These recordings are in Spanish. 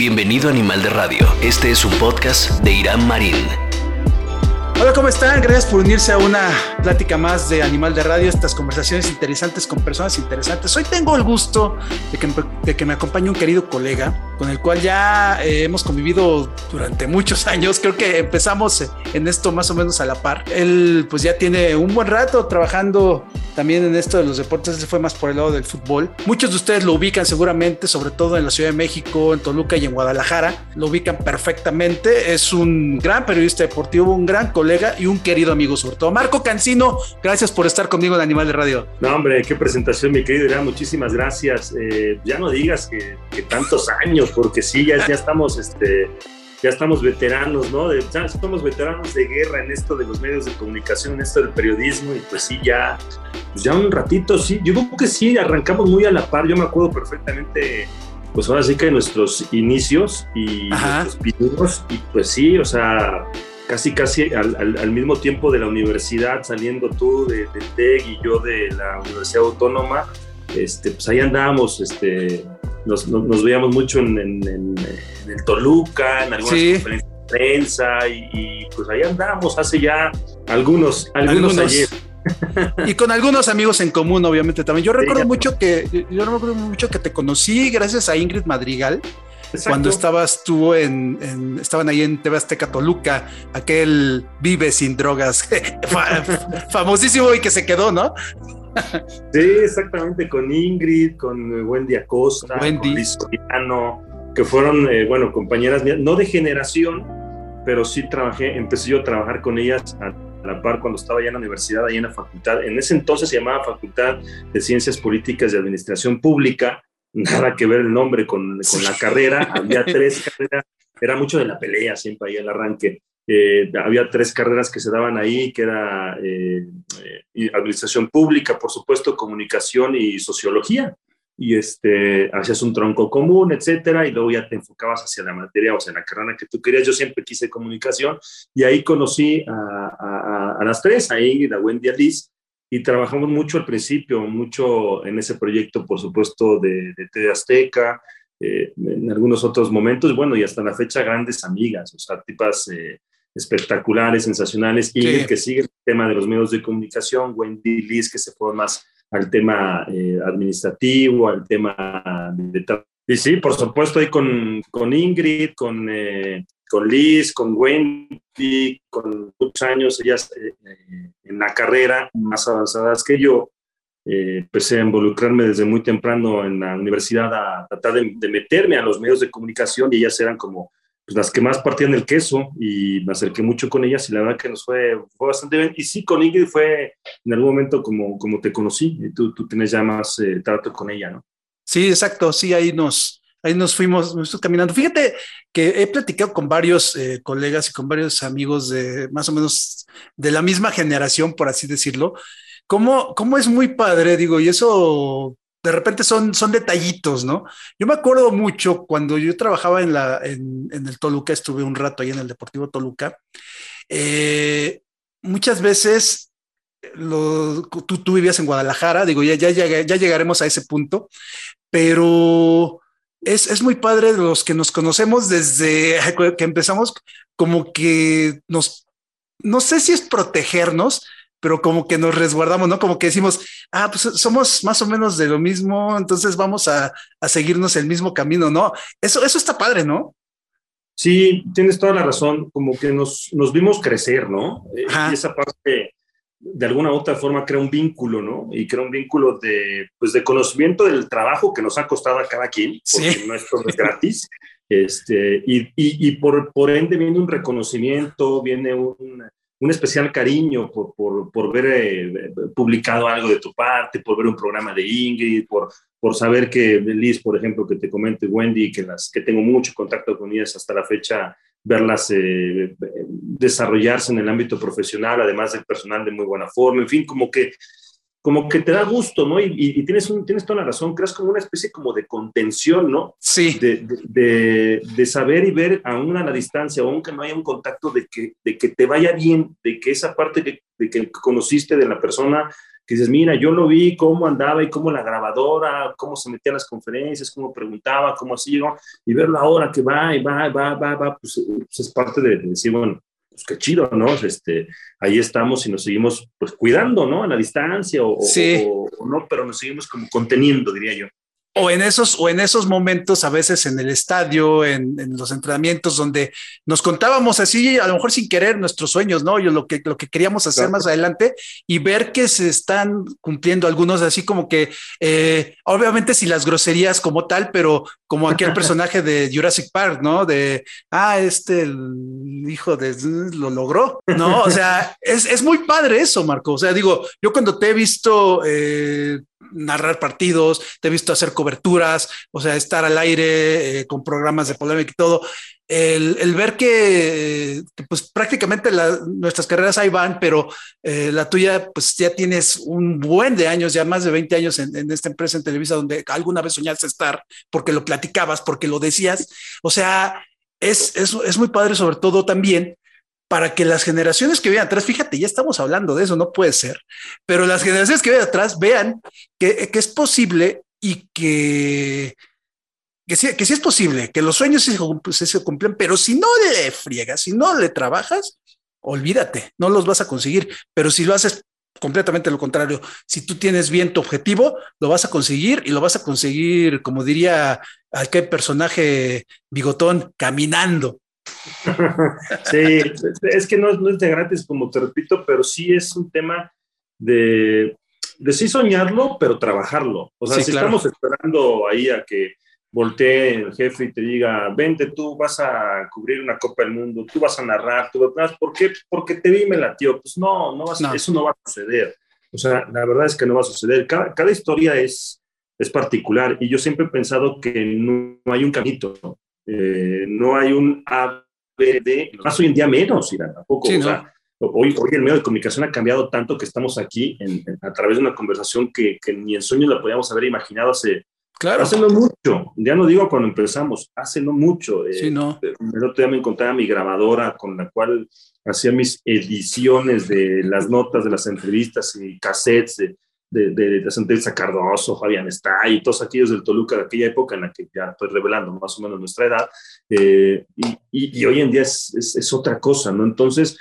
Bienvenido Animal de Radio. Este es un podcast de Irán Marín. Hola, ¿cómo están? Gracias por unirse a una plática más de Animal de Radio, estas conversaciones interesantes con personas interesantes. Hoy tengo el gusto de que, de que me acompañe un querido colega con el cual ya eh, hemos convivido durante muchos años. Creo que empezamos en esto más o menos a la par. Él pues ya tiene un buen rato trabajando también en esto de los deportes. Él fue más por el lado del fútbol. Muchos de ustedes lo ubican seguramente, sobre todo en la Ciudad de México, en Toluca y en Guadalajara. Lo ubican perfectamente. Es un gran periodista deportivo, un gran colega y un querido amigo sobre todo. Marco Cancino, gracias por estar conmigo en Animal de Radio. No, hombre, qué presentación, mi querido Irán, muchísimas gracias. Eh, ya no digas que, tantos años, porque sí, ya, ya estamos, este, ya estamos veteranos, ¿no? ya somos veteranos de guerra en esto de los medios de comunicación, en esto del periodismo, y pues sí, ya, pues ya un ratito, sí, yo creo que sí, arrancamos muy a la par, yo me acuerdo perfectamente pues ahora sí que nuestros inicios y nuestros pininos, y pues sí, o sea, casi casi al, mismo tiempo de la universidad, saliendo tú de, del TEC y yo de la Universidad Autónoma, este, pues ahí andábamos, este, nos, nos, veíamos mucho en, en, el Toluca, en algunas conferencias de prensa y, pues ahí andamos hace ya algunos, algunos, ayer. y con algunos amigos en común, obviamente también. Yo recuerdo mucho que yo recuerdo mucho que te conocí gracias a Ingrid Madrigal cuando estabas tú en, estaban ahí en TV Azteca Toluca, aquel Vive sin drogas, famosísimo y que se quedó, ¿no? sí, exactamente, con Ingrid, con Wendy Acosta, Wendy. con que fueron, eh, bueno, compañeras mías, no de generación, pero sí trabajé, empecé yo a trabajar con ellas a la par cuando estaba ya en la universidad, ahí en la facultad. En ese entonces se llamaba Facultad de Ciencias Políticas y Administración Pública, nada que ver el nombre con, con la carrera, había tres carreras, era mucho de la pelea siempre ahí el arranque. Eh, había tres carreras que se daban ahí, que era eh, eh, administración pública, por supuesto, comunicación y sociología. Y este, hacías un tronco común, etcétera, y luego ya te enfocabas hacia la materia, o sea, la carrera que tú querías. Yo siempre quise comunicación, y ahí conocí a, a, las tres, ahí la Wendy Alice, y trabajamos mucho al principio, mucho en ese proyecto, por supuesto, de, de TV Azteca, eh, en algunos otros momentos, bueno, y hasta la fecha grandes amigas, o sea, tipas eh, espectaculares, sensacionales, y que sigue el tema de los medios de comunicación, Wendy Liz, que se fue más al tema eh, administrativo, al tema de... Y sí, por supuesto, ahí con, con Ingrid, con con Liz, con Wendy, con muchos años, ellas eh, eh, en la carrera, más avanzadas que yo, eh, empecé a involucrarme desde muy temprano en la universidad a tratar de, meterme a los medios de comunicación y ellas eran como pues, las que más partían el queso y me acerqué mucho con ellas y la verdad que nos fue, fue bastante bien. Y sí, con Ingrid fue en algún momento como, como te conocí, y tú, tú tienes ya más trato con ella, ¿no? Sí, exacto, sí, ahí nos, ahí nos fuimos, nos caminando. Fíjate que he platicado con varios eh, colegas y con varios amigos de más o menos de la misma generación, por así decirlo, cómo, cómo es muy padre, digo, y eso de repente son, son detallitos, ¿no? Yo me acuerdo mucho cuando yo trabajaba en, la, en, el Toluca, estuve un rato ahí en el Deportivo Toluca, eh, muchas veces lo, tú, tú, vivías en Guadalajara, digo, ya, ya, ya llegaremos a ese punto, pero es, muy padre los que nos conocemos desde que empezamos, como que nos, no sé si es protegernos, pero como que nos resguardamos, ¿no? Como que decimos, ah, pues somos más o menos de lo mismo, entonces vamos a, seguirnos el mismo camino, ¿no? Eso, eso está padre, ¿no? Sí, tienes toda la razón, como que nos, nos vimos crecer, ¿no? Y esa parte de alguna u otra forma crea un vínculo, ¿no? Y crea un vínculo de, pues, de conocimiento del trabajo que nos ha costado a cada quien, porque no, es gratis. Este, y, y, y, por, por ende viene un reconocimiento, viene un, un especial cariño por, por, por ver eh, publicado algo de tu parte, por ver un programa de Ingrid, por, por saber que Liz, por ejemplo, que te comente Wendy, que, las, que tengo mucho contacto con ellas hasta la fecha, verlas eh, desarrollarse en el ámbito profesional, además del personal de muy buena forma, en fin, como que, como que te da gusto, ¿no? Y, tienes, un, tienes toda la razón, creas como una especie como de contención, ¿no? Sí. De, de, de, saber y ver aún a la distancia, aunque no haya un contacto, de que, de que te vaya bien, de que esa parte que, de que conociste de la persona que dices, mira, yo lo vi, cómo andaba y cómo la grabadora, cómo se metía a las conferencias, cómo preguntaba, cómo así, ¿no? y verlo ahora que va y va, va, va, va, pues, pues es parte de, decir, bueno, pues qué chido, ¿no? Este, ahí estamos y nos seguimos pues cuidando, ¿no? A la distancia o, o no, pero nos seguimos como conteniendo, diría yo o en esos o en esos momentos a veces en el estadio en, los entrenamientos donde nos contábamos así a lo mejor sin querer nuestros sueños no yo lo que lo que queríamos hacer más adelante y ver que se están cumpliendo algunos así como que eh, obviamente si las groserías como tal pero como aquel personaje de Jurassic Park no de ah este el hijo de lo logró no o sea es, es muy padre eso Marco. O sea digo yo cuando te he visto eh, narrar partidos, te he visto hacer coberturas, o sea, estar al aire eh, con programas de polémica y todo. El, ver que, pues prácticamente nuestras carreras ahí van, pero eh, la tuya, pues ya tienes un buen de años, ya más de 20 años en, esta empresa en Televisa, donde alguna vez soñaste estar, porque lo platicabas, porque lo decías. O sea, es, es, es muy padre, sobre todo también para que las generaciones que vienen atrás, fíjate, ya estamos hablando de eso, no puede ser, pero las generaciones que vienen atrás vean que, es posible y que, que, sí, que sí es posible, que los sueños se, se cumplen, pero si no le friegas, si no le trabajas, olvídate, no los vas a conseguir, pero si lo haces completamente lo contrario, si tú tienes bien tu objetivo, lo vas a conseguir y lo vas a conseguir, como diría aquel personaje bigotón, caminando. sí, es que no, no, es de gratis, como te repito, pero sí es un tema de, de sí soñarlo, pero trabajarlo. O sea, si estamos esperando ahí a que voltee el jefe y te diga, vente, tú vas a cubrir una Copa del Mundo, tú vas a narrar, tú vas, ¿por qué? Porque te vi, me latió. Pues no, no, eso no va a suceder. O sea, la verdad es que no va a suceder. Cada, cada historia es, es particular y yo siempre he pensado que no, hay un camino. Eh, no hay un A, B, D, más hoy en día menos, Irán, tampoco. Hoy, hoy el medio de comunicación ha cambiado tanto que estamos aquí a través de una conversación que, ni en sueños la podíamos haber imaginado hace, claro. hace no mucho. Ya no digo cuando empezamos, hace no mucho. Eh, sí, no. El otro día me encontraba mi grabadora con la cual hacía mis ediciones de las notas de las entrevistas y cassettes de de, de, de Cardoso, Fabián está y todos aquellos del Toluca de aquella época en la que ya estoy revelando más o menos nuestra edad, eh, y, y, hoy en día es, es, otra cosa, ¿no? Entonces,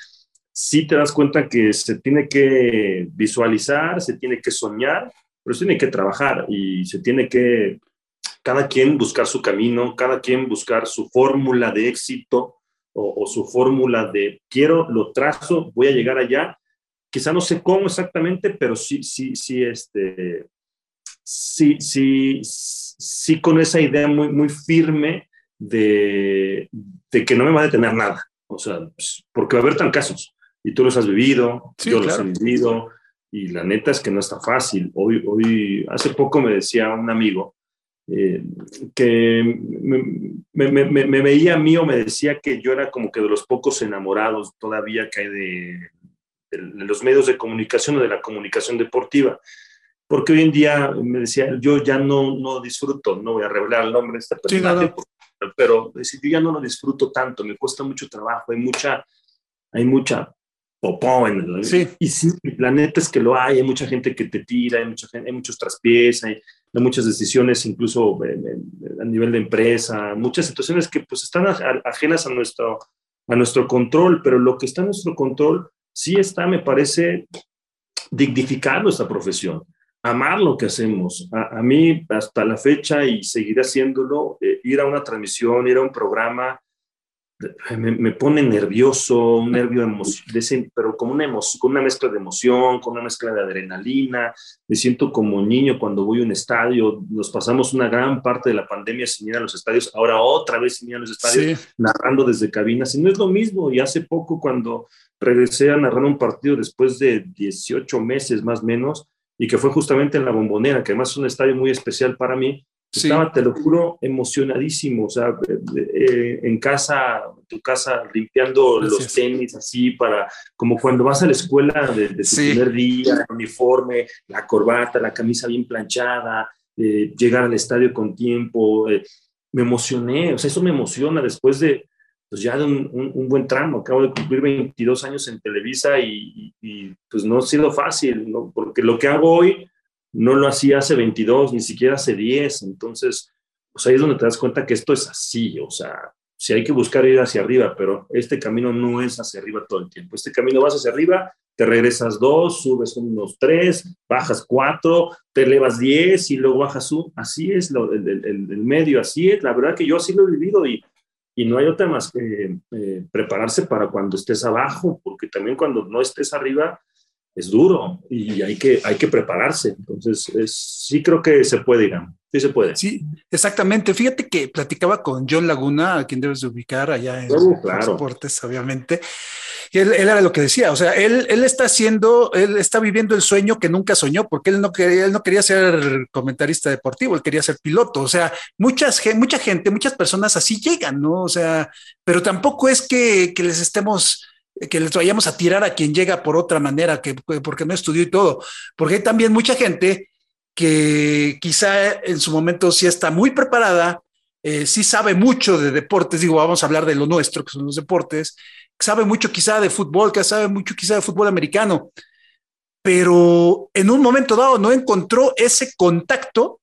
sí te das cuenta que se tiene que visualizar, se tiene que soñar, pero se tiene que trabajar y se tiene que cada quien buscar su camino, cada quien buscar su fórmula de éxito o, su fórmula de quiero, lo trazo, voy a llegar allá quizá no sé cómo exactamente, pero sí, sí, sí, este, sí, sí, sí con esa idea muy, muy firme de, de que no me va a detener nada. O sea, pues, porque va a haber tan casos y tú los has vivido, yo los he vivido y la neta es que no está fácil. Hoy, hoy hace poco me decía un amigo eh, que me, me, me, veía a mí o me decía que yo era como que de los pocos enamorados todavía que hay de de los medios de comunicación o de la comunicación deportiva. Porque hoy en día me decía, yo ya no, no disfruto, no voy a revelar el nombre de esta persona, pero decir, yo ya no lo disfruto tanto, me cuesta mucho trabajo, hay mucha, hay mucha popó en el, sí. Y sí, la neta es que lo hay, hay mucha gente que te tira, hay, mucha hay muchos traspiés, hay, hay muchas decisiones incluso a nivel de empresa, muchas situaciones que pues están ajenas a nuestro, a nuestro control, pero lo que está en nuestro control sí está, me parece, dignificar nuestra profesión, amar lo que hacemos. A, mí, hasta la fecha, y seguiré haciéndolo, eh, ir a una transmisión, ir a un programa, me, pone nervioso, un nervio pero con una, con una mezcla de emoción, con una mezcla de adrenalina. Me siento como niño cuando voy a un estadio. Nos pasamos una gran parte de la pandemia sin ir a los estadios, ahora otra vez sin ir a los estadios, narrando desde cabinas. Y no es lo mismo. Y hace poco, cuando regresé a narrar un partido después de 18 meses más o menos, y que fue justamente en la Bombonera, que además es un estadio muy especial para mí, estaba, te lo juro, emocionadísimo, o sea, eh, en casa, en tu casa, limpiando los tenis así para, como cuando vas a la escuela de, tu primer día, el uniforme, la corbata, la camisa bien planchada, eh, llegar al estadio con tiempo, eh, me emocioné, o sea, eso me emociona después de, pues ya de un, buen tramo. Acabo de cumplir 22 años en Televisa y, pues no ha sido fácil, ¿no? porque lo que hago hoy no lo hacía hace 22, ni siquiera hace 10. Entonces, pues ahí es donde te das cuenta que esto es así, o sea, si hay que buscar ir hacia arriba, pero este camino no es hacia arriba todo el tiempo. Este camino vas hacia arriba, te regresas dos, subes unos tres, bajas cuatro, te elevas diez y luego bajas un. Así es lo, el, el, medio, así es. La verdad que yo así lo he vivido y, y no hay otra más que eh, prepararse para cuando estés abajo, porque también cuando no estés arriba es duro y hay que, hay que prepararse. Entonces, sí creo que se puede, digamos. Sí se puede. Sí, exactamente. Fíjate que platicaba con John Laguna, a quien debes de ubicar allá en claro. deportes, obviamente. Y él, era lo que decía, o sea, él, él está haciendo, él está viviendo el sueño que nunca soñó, porque él no quería, él no quería ser comentarista deportivo, él quería ser piloto. O sea, muchas, mucha gente, muchas personas así llegan, ¿no? O sea, pero tampoco es que, que les estemos que les vayamos a tirar a quien llega por otra manera, que porque no estudió y todo, porque hay también mucha gente que quizá en su momento sí está muy preparada, eh, sí sabe mucho de deportes, digo, vamos a hablar de lo nuestro, que son los deportes, sabe mucho quizá de fútbol, que sabe mucho quizá de fútbol americano, pero en un momento dado no encontró ese contacto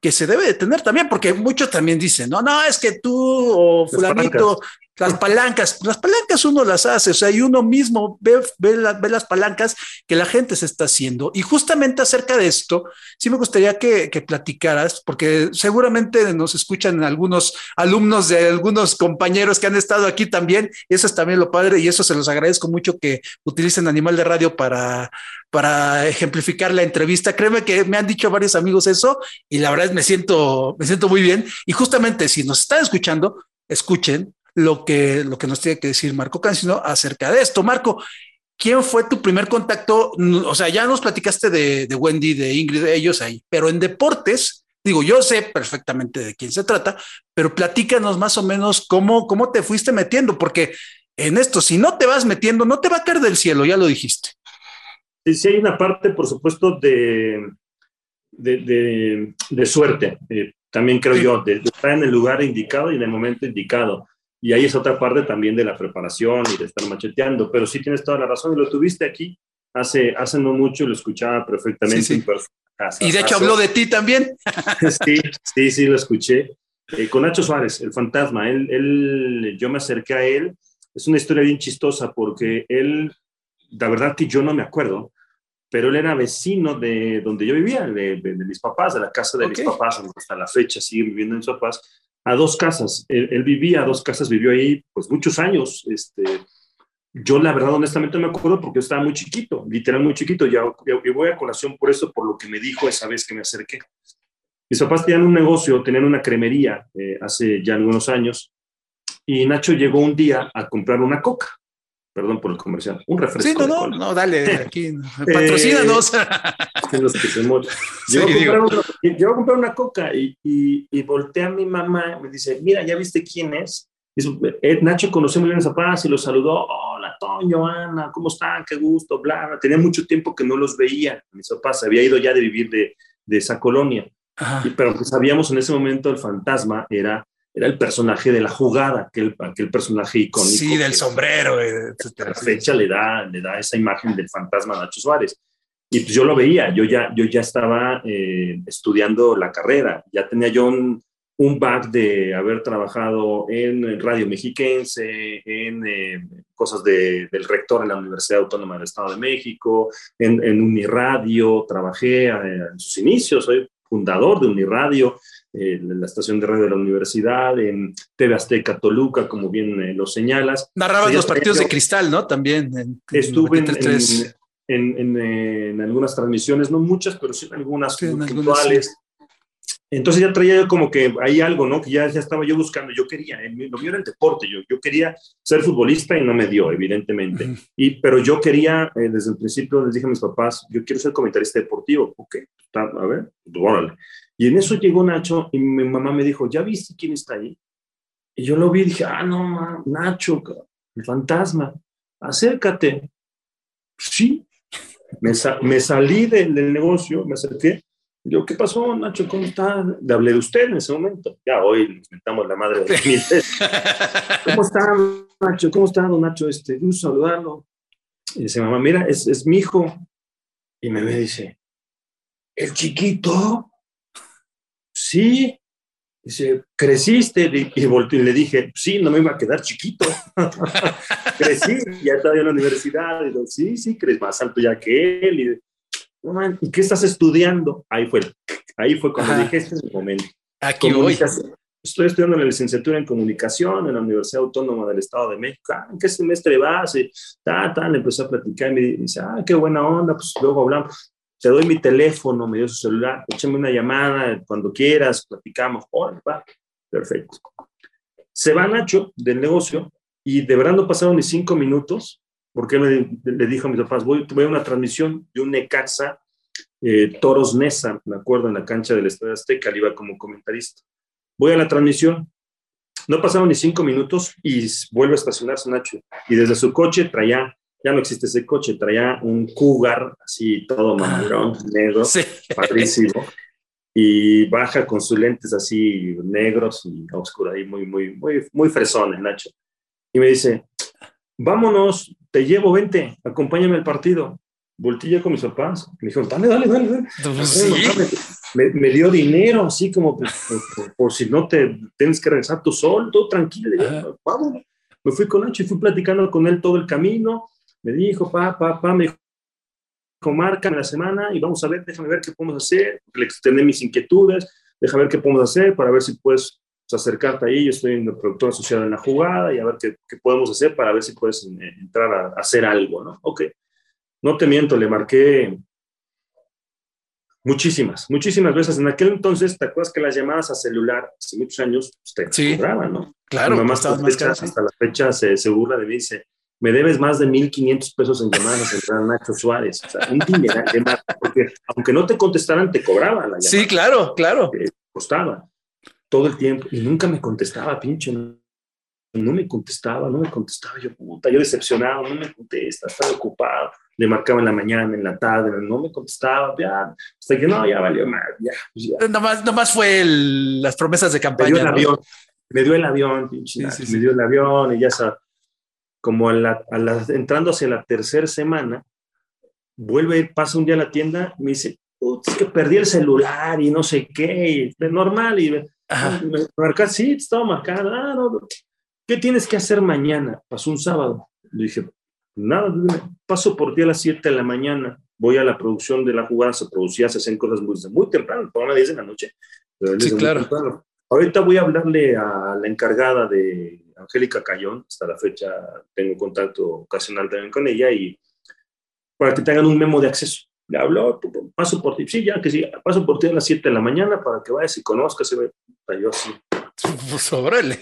que se debe de tener también, porque muchos también dicen, no, no, es que tú o fulanito las palancas, las palancas uno las hace, o sea, y uno mismo ve, ve, las palancas que la gente se está haciendo. Y justamente acerca de esto, sí me gustaría que, que, platicaras, porque seguramente nos escuchan algunos alumnos de algunos compañeros que han estado aquí también, eso es también lo padre, y eso se los agradezco mucho que utilicen Animal de Radio para, para ejemplificar la entrevista. Créeme que me han dicho varios amigos eso, y la verdad me siento, me siento muy bien. Y justamente si nos están escuchando, escuchen lo que, lo que nos tiene que decir Marco Cancino acerca de esto. Marco, ¿quién fue tu primer contacto? O sea, ya nos platicaste de, de Wendy, de Ingrid, de ellos ahí, pero en deportes, digo, yo sé perfectamente de quién se trata, pero platícanos más o menos cómo, cómo te fuiste metiendo, porque en esto, si no te vas metiendo, no te va a caer del cielo, ya lo dijiste. Sí, sí hay una parte, por supuesto, de, de, de, suerte, eh, también creo yo, de, estar en el lugar indicado y en el momento indicado. Y ahí es otra parte también de la preparación y de estar macheteando, pero sí tienes toda la razón y lo tuviste aquí hace, hace no mucho, lo escuchaba perfectamente. y de hecho habló de ti también. sí, sí, sí, lo escuché. Eh, con Nacho Suárez, el fantasma, él, él, yo me acerqué a él, es una historia bien chistosa porque él, la verdad que yo no me acuerdo, pero él era vecino de donde yo vivía, de, mis papás, de la casa de mis papás, hasta la fecha sigue viviendo en mis papás, a dos casas. Él, vivía a dos casas, vivió ahí pues muchos años. Este, yo la verdad honestamente no me acuerdo porque yo estaba muy chiquito, literal muy chiquito. Ya, y voy a colación por eso, por lo que me dijo esa vez que me acerqué. Mis papás tenían un negocio, tenían una cremería eh, hace ya algunos años y Nacho llegó un día a comprar una coca perdón por el comercial, un refresco. Sí, no, no, no, dale, aquí, patrocínanos. Los que se Yo a, comprar una, coca y, y, y volteé a mi mamá y me dice, mira, ¿ya viste quién es? Eh, Nacho conoció muy bien a papás y los saludó, hola Toño, Ana, ¿cómo están? Qué gusto, bla, Tenía mucho tiempo que no los veía, mis papás, había ido ya de vivir de, de esa colonia. pero pues sabíamos en ese momento el fantasma era era el personaje de la jugada, aquel, aquel personaje icónico. Sí, del sombrero. La fecha le da, le da esa imagen del fantasma Nacho Suárez. Y pues yo lo veía, yo ya, yo ya estaba eh, estudiando la carrera, ya tenía yo un, un back de haber trabajado en Radio Mexiquense, en eh, cosas de, del rector en la Universidad Autónoma del Estado de México, en, en Uniradio, trabajé eh, en sus inicios, soy fundador de Uniradio, la estación de radio de la universidad, en TV Azteca Toluca, como bien eh, lo señalas. Narrabas los partidos de cristal, ¿no? También. estuve en, en, algunas transmisiones, no muchas, pero sí algunas puntuales. Entonces ya traía yo como que hay algo, ¿no? Que ya, ya estaba yo buscando, yo quería, lo mío era el deporte, yo, yo quería ser futbolista y no me dio, evidentemente. y, pero yo quería, eh, desde el principio les dije a mis papás, yo quiero ser comentarista deportivo. Ok, a ver, pues, órale. Y en eso llegó Nacho y mi mamá me dijo, ¿ya viste quién está ahí? Y yo lo vi y dije, ah, no, Nacho, el fantasma, acércate. Sí, me, salí del, negocio, me acerqué, Yo, ¿qué pasó, Nacho? ¿Cómo está? Le hablé de usted en ese momento. Ya hoy nos mentamos la madre de mí. ¿Cómo está, Nacho? ¿Cómo está, don Nacho? Este, gusto saludarlo. Y dice, mamá, mira, es, es mi hijo. Y me dice, ¿el chiquito? Sí. Dice, ¿creciste? Y, volteé y le dije, sí, no me iba a quedar chiquito. Crecí, ya estaba en la universidad. Y digo, sí, sí, crees más alto ya que él. Y, ¿y qué estás estudiando? Ahí fue, ahí fue cuando dije, este es el momento. Aquí voy. Estoy estudiando la licenciatura en comunicación en la Universidad Autónoma del Estado de México. Ah, ¿En qué semestre vas? Y ta, ta, le empezó a platicar y me dice, ah, qué buena onda, pues luego hablamos. Te doy mi teléfono, me dio su celular, échame una llamada cuando quieras, platicamos. Hola, va, perfecto. Se va Nacho del negocio y de verdad no pasaron ni cinco minutos porque le dijo a mis papás, voy, voy a una transmisión de un Necaxa eh, Toros Nesa, me acuerdo, en la cancha del Estadio Azteca, le iba como comentarista. Voy a la transmisión, no pasaron ni cinco minutos y vuelve a estacionarse Nacho. Y desde su coche traía, ya no existe ese coche, traía un cougar así todo ah. madurón, negro, padrísimo. Y baja con sus lentes así negros y oscuros, ahí muy, muy, muy, muy fresones, Nacho. Y me dice, vámonos, te llevo, vente, acompáñame al partido. Voltilla con mis papás, me dijo, dale, dale, dale. dale. Pues me, dio dinero, así como por, si no te tienes que regresar tú solo, todo tranquilo. Vamos. Me fui con Nacho y fui platicando con él todo el camino. Me dijo, pa, pa, pa, me dijo, márcame la semana y vamos a ver, déjame ver qué podemos hacer. Le extendí mis inquietudes, déjame ver qué podemos hacer para ver si puedes pues, acercarte ahí, yo estoy en el productor asociado en la jugada y a ver qué, qué podemos hacer para ver si puedes eh, entrar a, hacer algo, ¿no? Ok, no te miento, le marqué muchísimas, muchísimas veces. En aquel entonces, ¿te acuerdas que las llamadas a celular hace muchos años pues, te cobraban, ¿no? Claro, Mi mamá hasta, hasta la fecha se, se, burla de mí dice, me debes más de 1.500 pesos en llamadas a Nacho Suárez. O sea, un dinero, porque aunque no te contestaran, te cobraban la llamada. Sí, claro, claro. costaba todo el tiempo y nunca me contestaba, pinche. No me contestaba, no me contestaba. Yo, puta, yo decepcionado, no me contesta, estaba ocupado. Le marcaba en la mañana, en la tarde, no me contestaba, ya. Hasta que no, ya valió más, ya. Pues ya. Nomás, nomás fue el, las promesas de campaña. Me dio el avión, me dio el avión, pinche. me dio el avión y ya sabes. Como a la, a la, entrando hacia la tercera semana, vuelve a ir, pasa un día a la tienda, me dice, es que perdí el celular y no sé qué, y, normal, y Marcar, sí, estaba marcado. Ah, no, ¿Qué tienes que hacer mañana? Pasó un sábado. Le dije, nada, paso por ti a las 7 de la mañana. Voy a la producción de la jugada. Se producía, se hacen cosas muy, muy temprano, a las 10 de la noche. Sí, claro. Ahorita voy a hablarle a la encargada de Angélica Cayón. Hasta la fecha tengo contacto ocasional también con ella y para que tengan un memo de acceso le habló, paso por ti, sí, ya que sí, paso por ti a las 7 de la mañana para que vayas y conozcas, y yo así. Sobrele.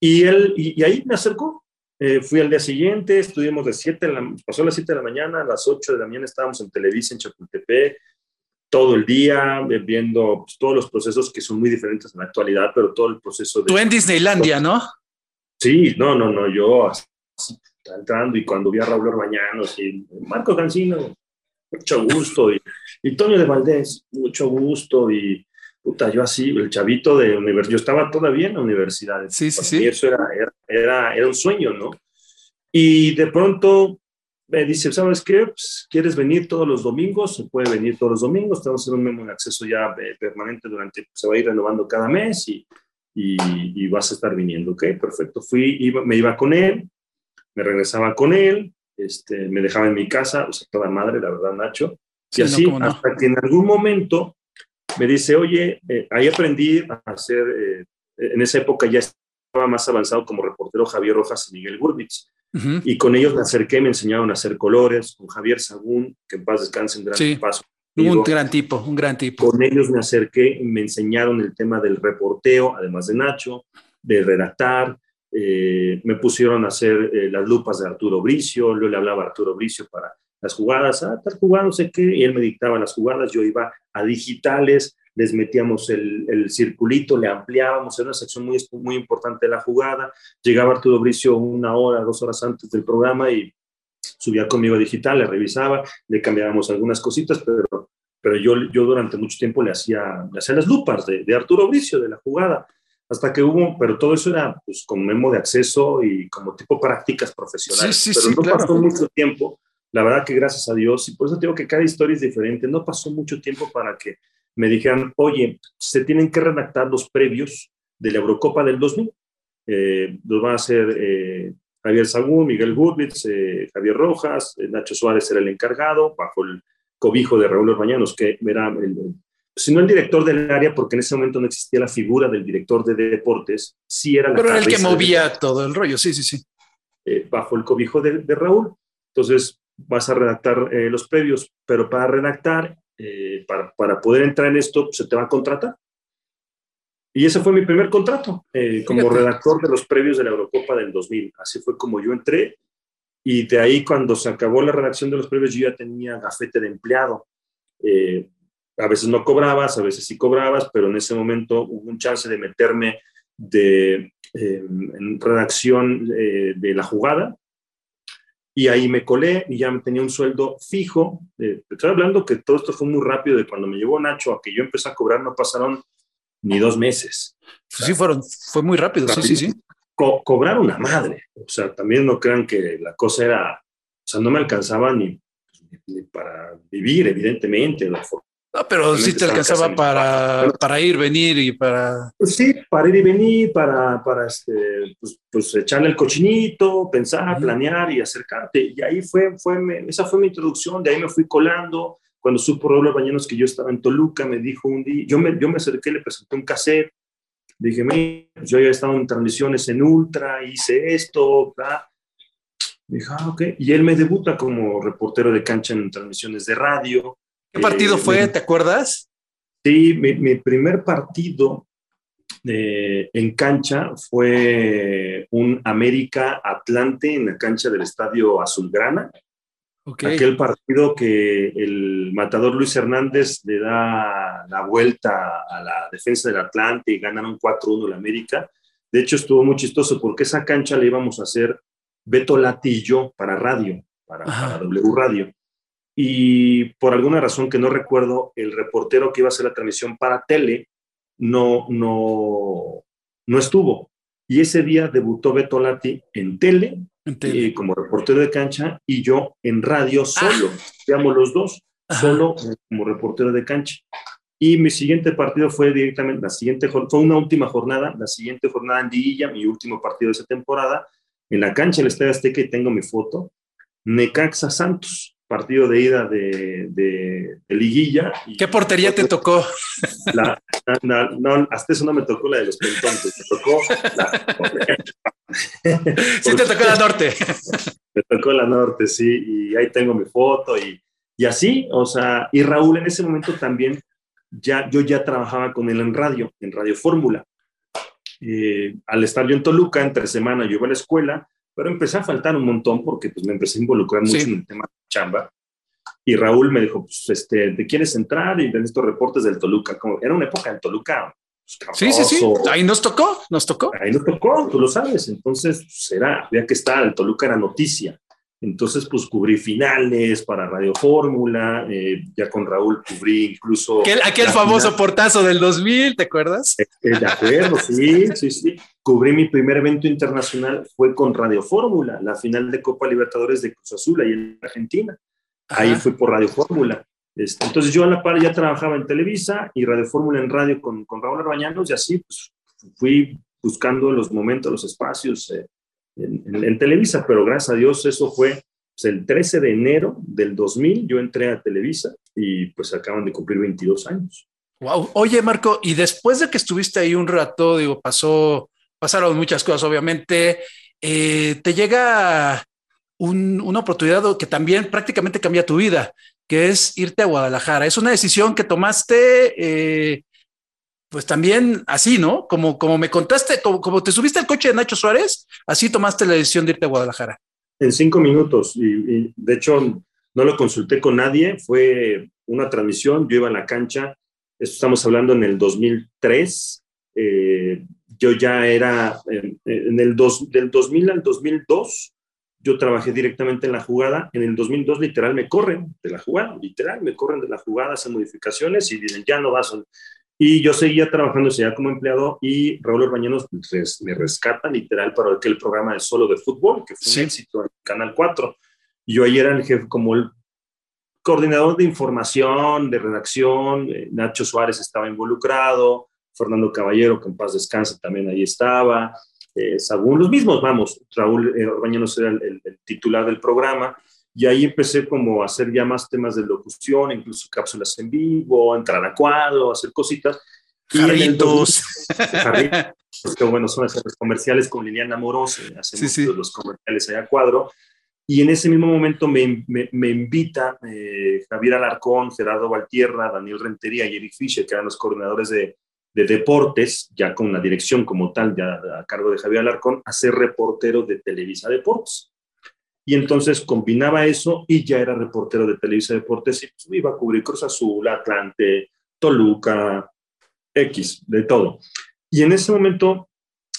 Y él, y, ahí me acercó, eh, fui al día siguiente, estuvimos de 7, pasó a las 7 de la mañana, a las 8 de la mañana estábamos en Televisa, en Chapultepec, todo el día, viendo pues, todos los procesos que son muy diferentes en la actualidad, pero todo el proceso de... Tú en Disneylandia, ¿no? Sí, no, no, no, yo entrando y cuando vi a Raúl Orbañano, y Marco Cancino, mucho gusto. Y, y Toño de Valdés, mucho gusto. Y puta, yo así, el chavito de universidad, yo estaba todavía en la universidad. Sí, sí, sí. Y eso era, era, era, un sueño, ¿no? Y de pronto me dice, ¿sabes qué? Pues, ¿Quieres venir todos los domingos? Se puede venir todos los domingos. Tenemos un memo de acceso ya eh, permanente durante, se va a ir renovando cada mes y, y, y vas a estar viniendo, ¿ok? Perfecto. Fui, iba, me iba con él, me regresaba con él, este, me dejaba en mi casa, o sea, toda madre, la verdad, Nacho. y así, hasta que en algún momento me dice, oye, eh, ahí aprendí a hacer, eh, en esa época ya estaba más avanzado como reportero Javier Rojas y Miguel Y con ellos me acerqué, me enseñaron a hacer colores, con Javier Sagún, que en paz descanse, en gran paso. Un gran tipo, un gran tipo. Con ellos me acerqué me enseñaron el tema del reporteo, además de Nacho, de redactar, eh, me pusieron a hacer eh, las lupas de Arturo Bricio, yo le hablaba a Arturo Bricio para las jugadas, ah, tal jugada, no sé qué, y él me dictaba las jugadas, yo iba a digitales, les metíamos el, el circulito, le ampliábamos, era una sección muy, muy importante de la jugada, llegaba Arturo Bricio una hora, dos horas antes del programa y subía conmigo a digital, le revisaba, le cambiábamos algunas cositas, pero pero yo, yo durante mucho tiempo le hacía, le hacía las lupas de, de Arturo Bricio, de la jugada, hasta que hubo, pero todo eso era pues con memo de acceso y como tipo prácticas profesionales. Sí, sí, pero sí, no claro. pasó mucho tiempo, la verdad que gracias a Dios, y por eso digo que cada historia es diferente, no pasó mucho tiempo para que me dijeran, oye, se tienen que redactar los previos de la Eurocopa del 2000. Eh, los van a hacer eh, Javier Sagún, Miguel Gurwitz, eh, Javier Rojas, eh, Nacho Suárez era el encargado, bajo el cobijo de Raúl Orbañanos, que era el, el, si no el director del área, porque en ese momento no existía la figura del director de deportes, sí era la Pero era el que movía todo el rollo, sí, sí, sí. eh, bajo el cobijo de, de Raúl. Entonces vas a redactar eh, los previos, pero para redactar, eh, para, para poder entrar en esto, se te va a contratar. Y ese fue mi primer contrato, eh, como redactor de los previos de la Eurocopa del 2000. Así fue como yo entré. Y de ahí, cuando se acabó la redacción de los previos, yo ya tenía gafete de empleado. Eh, a veces no cobrabas, a veces sí cobrabas, pero en ese momento hubo un chance de meterme de, eh, en redacción eh, de la jugada. Y ahí me colé y ya me tenía un sueldo fijo. Eh, estoy hablando que todo esto fue muy rápido, de cuando me llegó Nacho a que yo empecé a cobrar, no pasaron ni dos meses. Pues sí, fueron, fue muy rápido, sí, sí, sí. Co cobrar una madre. O sea, también no crean que la cosa era, o sea, no me alcanzaba ni, ni para vivir, evidentemente. La no, pero sí te alcanzaba para, para ir, venir y para... Pues sí, para ir y venir, para, para este, pues, pues echarle el cochinito, pensar, planear y acercarte. Y ahí fue, fue, esa fue mi introducción, de ahí me fui colando. Cuando supo Raúl Bañanos que yo estaba en Toluca, me dijo un día, yo me, yo me acerqué, le presenté un cassette, dije, pues yo ya estaba en transmisiones en Ultra, hice esto, bla. Me dijo, ah, ok. Y él me debuta como reportero de cancha en transmisiones de radio. ¿Qué partido eh, fue? Me, ¿Te acuerdas? Sí, mi, mi primer partido eh, en cancha fue un América Atlante en la cancha del estadio Azulgrana. Okay. Aquel partido que el matador Luis Hernández le da la vuelta a la defensa del Atlante y ganaron 4-1 el América. De hecho, estuvo muy chistoso porque esa cancha la íbamos a hacer Beto Lati y yo para radio, para, para W Radio. Y por alguna razón que no recuerdo, el reportero que iba a hacer la transmisión para tele no, no, no estuvo. Y ese día debutó Beto Lati en tele, en tele. Eh, como reportero de cancha y yo en radio solo, digamos los dos, solo eh, como reportero de cancha. Y mi siguiente partido fue directamente, la siguiente, fue una última jornada, la siguiente jornada en Liguilla, mi último partido de esa temporada, en la cancha del Estadio Azteca y tengo mi foto, Necaxa Santos, partido de ida de, de, de Liguilla. Y ¿Qué portería te tocó? La, la, no, hasta eso no me tocó la de los pentontes, me tocó la... sí, te tocó la norte. me tocó la norte, sí, y ahí tengo mi foto y, y así, o sea, y Raúl en ese momento también, ya, yo ya trabajaba con él en radio, en Radio Fórmula. Eh, al estar yo en Toluca, entre semana yo iba a la escuela, pero empecé a faltar un montón porque pues, me empecé a involucrar mucho sí. en el tema de chamba. Y Raúl me dijo, pues, este, ¿te quieres entrar? Y en estos reportes del Toluca, como era una época en Toluca. Pues, sí, sí, sí, ahí nos tocó, nos tocó. Ahí nos tocó, tú lo sabes. Entonces, pues, era, había que estar, el Toluca era noticia. Entonces, pues cubrí finales para Radio Fórmula, eh, ya con Raúl cubrí incluso... Aquel, aquel famoso final. portazo del 2000, ¿te acuerdas? Eh, de acuerdo, sí, sí, sí. Cubrí mi primer evento internacional, fue con Radio Fórmula, la final de Copa Libertadores de Cruz Azul, ahí en Argentina. Ajá. Ahí fui por Radio Fórmula. Este, entonces yo a la par ya trabajaba en Televisa y Radio Fórmula en radio con, con Raúl Arbañanos y así pues, fui buscando los momentos, los espacios eh, en, en, en, Televisa, pero gracias a Dios eso fue pues, el 13 de enero del 2000, yo entré a Televisa y pues acaban de cumplir 22 años. Wow. Oye, Marco, y después de que estuviste ahí un rato, digo, pasó, pasaron muchas cosas, obviamente, eh, te llega un, una oportunidad que también prácticamente cambia tu vida, que es irte a Guadalajara. Es una decisión que tomaste, eh, pues también así, ¿no? Como, como me contaste, como, te subiste al coche de Nacho Suárez, así tomaste la decisión de irte a Guadalajara. En cinco minutos, y, de hecho no lo consulté con nadie, fue una transmisión, yo iba a la cancha, estamos hablando en el 2003, eh, yo ya era, en, en el dos, del 2000 al 2002, yo trabajé directamente en la jugada. En el 2002 literal me corren de la jugada, literal me corren de la jugada, hacen modificaciones y dicen, ya no vas. Y yo seguía trabajando ya como empleado y Raúl Orbañanos me rescata literal para aquel programa de solo de fútbol, que fue un éxito en Canal 4. Y yo ahí era el jefe, como el coordinador de información, de redacción, eh, Nacho Suárez estaba involucrado, Fernando Caballero, que en paz descanse, también ahí estaba, eh, Sagún, los mismos, vamos, Raúl eh, Orbañanos era el, titular del programa, y ahí empecé como a hacer ya más temas de locución, incluso cápsulas en vivo, entrar a cuadro, hacer cositas. Jarritos. Pues qué bueno, son los comerciales con Liliana Moros, hacemos los comerciales allá a cuadro, y en ese mismo momento me, me, invita eh, Javier Alarcón, Gerardo Valtierra, Daniel Rentería y Eric Fischer, que eran los coordinadores de, de deportes, ya con la dirección como tal, ya a cargo de Javier Alarcón, a ser reportero de Televisa Deportes. Y entonces combinaba eso y ya era reportero de Televisa Deportes y pues, iba a cubrir Cruz Azul, Atlante, Toluca, X, de todo. Y en ese momento,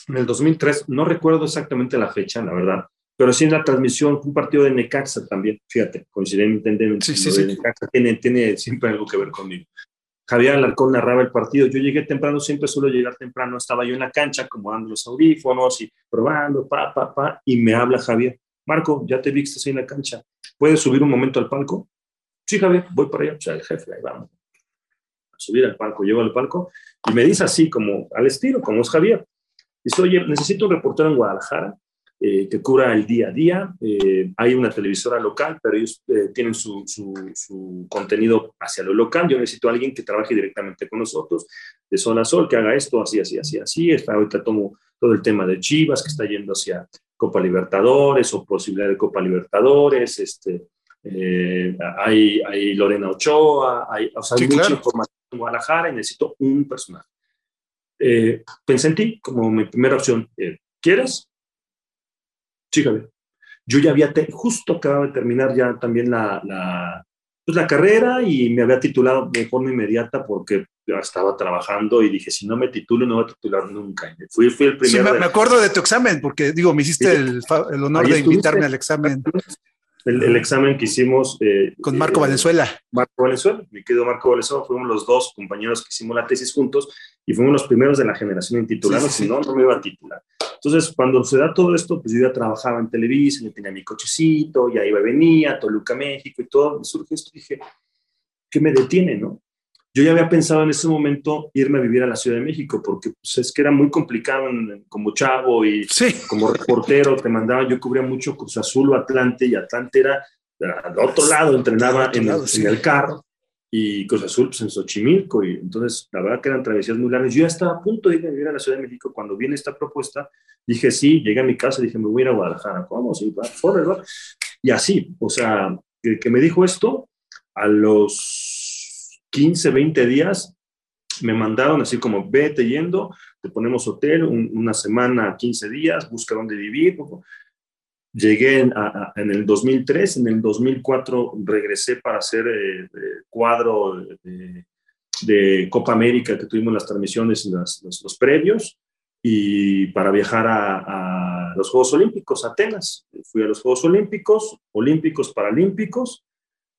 en el 2003, no recuerdo exactamente la fecha, la verdad, pero sí en la transmisión, un partido de Necaxa también, fíjate, coincidentemente, sí, sí, sí. Necaxa tiene, tiene siempre algo que ver conmigo. Javier Alarcón narraba el partido. Yo llegué temprano, siempre suelo llegar temprano. Estaba yo en la cancha, como dando los audífonos y probando, pa, pa, pa. Y me habla Javier. Marco, ya te vi que estás ahí en la cancha. ¿Puedes subir un momento al palco? Sí, Javier, voy para allá. O sea, el jefe, ahí vamos. A subir al palco. Llego al palco y me dice así, como al estilo, como es Javier. Dice, oye, necesito un reportero en Guadalajara eh, que cura el día a día. Eh, hay una televisora local, pero ellos eh, tienen su, su, contenido hacia lo local. Yo necesito a alguien que trabaje directamente con nosotros, de sol a sol, que haga esto así, así, así, así. Está, ahorita tomo todo el tema de Chivas, que está yendo hacia Copa Libertadores o posibilidad de Copa Libertadores. Este, hay, hay, Lorena Ochoa, hay, o sea, mucha información en Guadalajara y necesito un personaje. pensé en ti como mi primera opción. ¿Quieres? Sí, Yo ya había, justo acababa de terminar ya también la, la, pues la carrera y me había titulado de forma inmediata porque estaba trabajando y dije, si no me titulo, no voy a titular nunca. Fui, fui el primero. Sí, me, acuerdo de tu examen, porque digo, me hiciste el, el, honor de invitarme al examen el, examen que hicimos. Eh, Con Marco eh, Valenzuela. Marco Valenzuela, mi querido Marco Valenzuela, fuimos los dos compañeros que hicimos la tesis juntos y fuimos los primeros de la generación en titularnos, si no, no me iba a titular. Entonces, cuando se da todo esto, pues yo ya trabajaba en Televisa, ya tenía mi cochecito, ya iba y venía, Toluca, México y todo, me surge esto y dije, ¿qué me detiene, no? Yo ya había pensado en ese momento irme a vivir a la Ciudad de México, porque pues, es que era muy complicado como chavo y como reportero, te mandaba, yo cubría mucho Cruz Azul o Atlante, y Atlante era al otro lado, entrenaba en, el carro, y Cruz Azul pues, en Xochimilco, y entonces la verdad que eran travesías muy largas. Yo ya estaba a punto de ir a vivir a la Ciudad de México cuando viene esta propuesta, dije sí, llegué a mi casa, dije me voy a ir a Guadalajara, ¿cómo? Sí, va. Y así, o sea, que me dijo esto a los 15, 20 días me mandaron así como, vete yendo, te ponemos hotel, una semana, 15 días, busca dónde vivir. Llegué en, el 2003, en el 2004 regresé para hacer eh, cuadro de, Copa América, que tuvimos las transmisiones, los, los, previos, y para viajar a, a, los Juegos Olímpicos, Atenas. Fui a los Juegos Olímpicos, Olímpicos, Paralímpicos,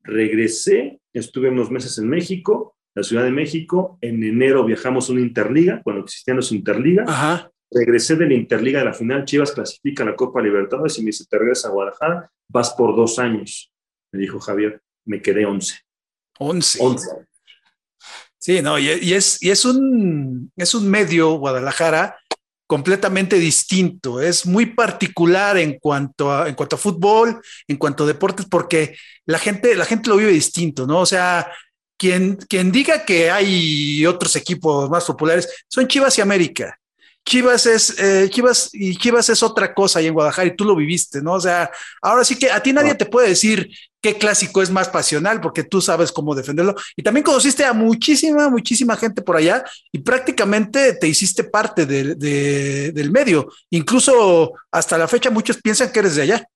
regresé, estuve unos meses en México, la Ciudad de México, en enero viajamos a una Interliga, cuando existían los Interliga, regresé de la Interliga de la final, Chivas clasifica la Copa Libertadores y me dice, te regresas a Guadalajara, vas por dos años. Me dijo Javier, me quedé once. Once. Once. Sí, no, y, es, y es, un, es un medio, Guadalajara, completamente distinto, es muy particular en cuanto a, en cuanto a fútbol, en cuanto a deportes, porque la gente, la gente lo vive distinto, ¿no? O sea, quien, quien diga que hay otros equipos más populares son Chivas y América. Chivas es, eh, Chivas y Chivas es otra cosa ahí en Guadalajara y tú lo viviste, ¿no? O sea, ahora sí que a ti nadie te puede decir qué clásico es más pasional porque tú sabes cómo defenderlo. Y también conociste a muchísima, muchísima gente por allá y prácticamente te hiciste parte del medio. Incluso hasta la fecha muchos piensan que eres de allá.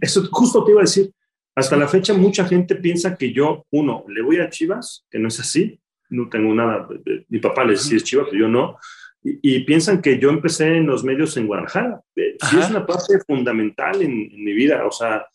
Eso justo te iba a decir. Hasta la fecha mucha gente piensa que yo, uno, le voy a Chivas, que no es así. No tengo nada. Mi papá le decía Chivas, pero yo no y, piensan que yo empecé en los medios en Guadalajara. Eh, sí es una parte fundamental en, mi vida. O sea,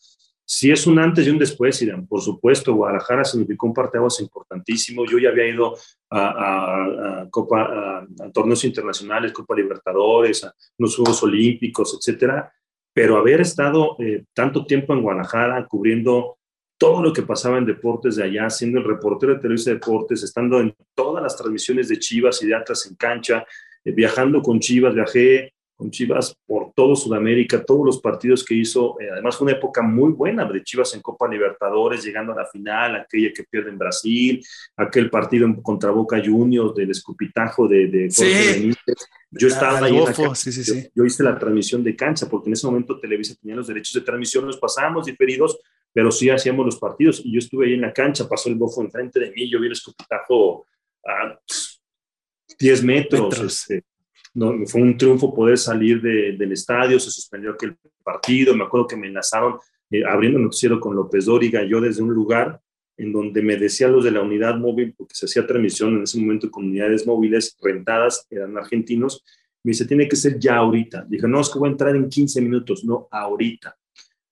sí es un antes y un después, Irán. Por supuesto, Guadalajara significó un parteaguas importantísimo. Yo ya había ido a, Copa, a, torneos internacionales, Copa Libertadores, a los Juegos Olímpicos, etcétera. Pero haber estado eh, tanto tiempo en Guadalajara cubriendo todo lo que pasaba en deportes de allá, siendo el reportero de Televisa Deportes, estando en todas las transmisiones de Chivas y de Atlas en cancha, eh, viajando con Chivas, viajé con Chivas por todo Sudamérica, todos los partidos que hizo. Eh, además, fue una época muy buena de Chivas en Copa Libertadores, llegando a la final, aquella que pierde en Brasil, aquel partido contra Boca Juniors del escupitajo de, de sí. Yo estaba ahí. sí, sí, yo, yo, hice la transmisión de cancha, porque en ese momento Televisa tenía los derechos de transmisión, los pasábamos diferidos, pero sí hacíamos los partidos. Y yo estuve ahí en la cancha, pasó el bofo enfrente de mí, yo vi el escupitajo a 10 metros. Este, no, fue un triunfo poder salir del estadio, se suspendió aquel partido, me acuerdo que me enlazaron eh, abriendo el noticiero con López Dóriga, yo desde un lugar en donde me decían los de la unidad móvil, porque se hacía transmisión en ese momento con unidades móviles rentadas, eran argentinos, me dice, tiene que ser ya ahorita. Dije, no, es que voy a entrar en 15 minutos, no, ahorita.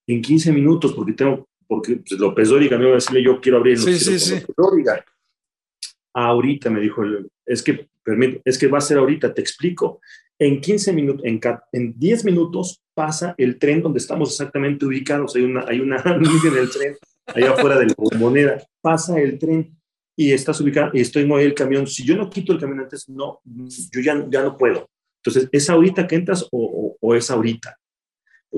En 15 minutos, porque tengo, porque pues, López Dóriga me iba a decirle, yo quiero abrir el sí, sí, sí. López Dóriga. Ahorita me dijo, es que es que va a ser ahorita, te explico. En 15 minutos, en, en 10 minutos pasa el tren donde estamos exactamente ubicados. Hay una, hay una en el tren, allá afuera de la moneda. Pasa el tren y estás ubicado y estoy en el camión. Si yo no quito el camión antes, no, yo ya, ya no puedo. Entonces, ¿es ahorita que entras o, o es ahorita?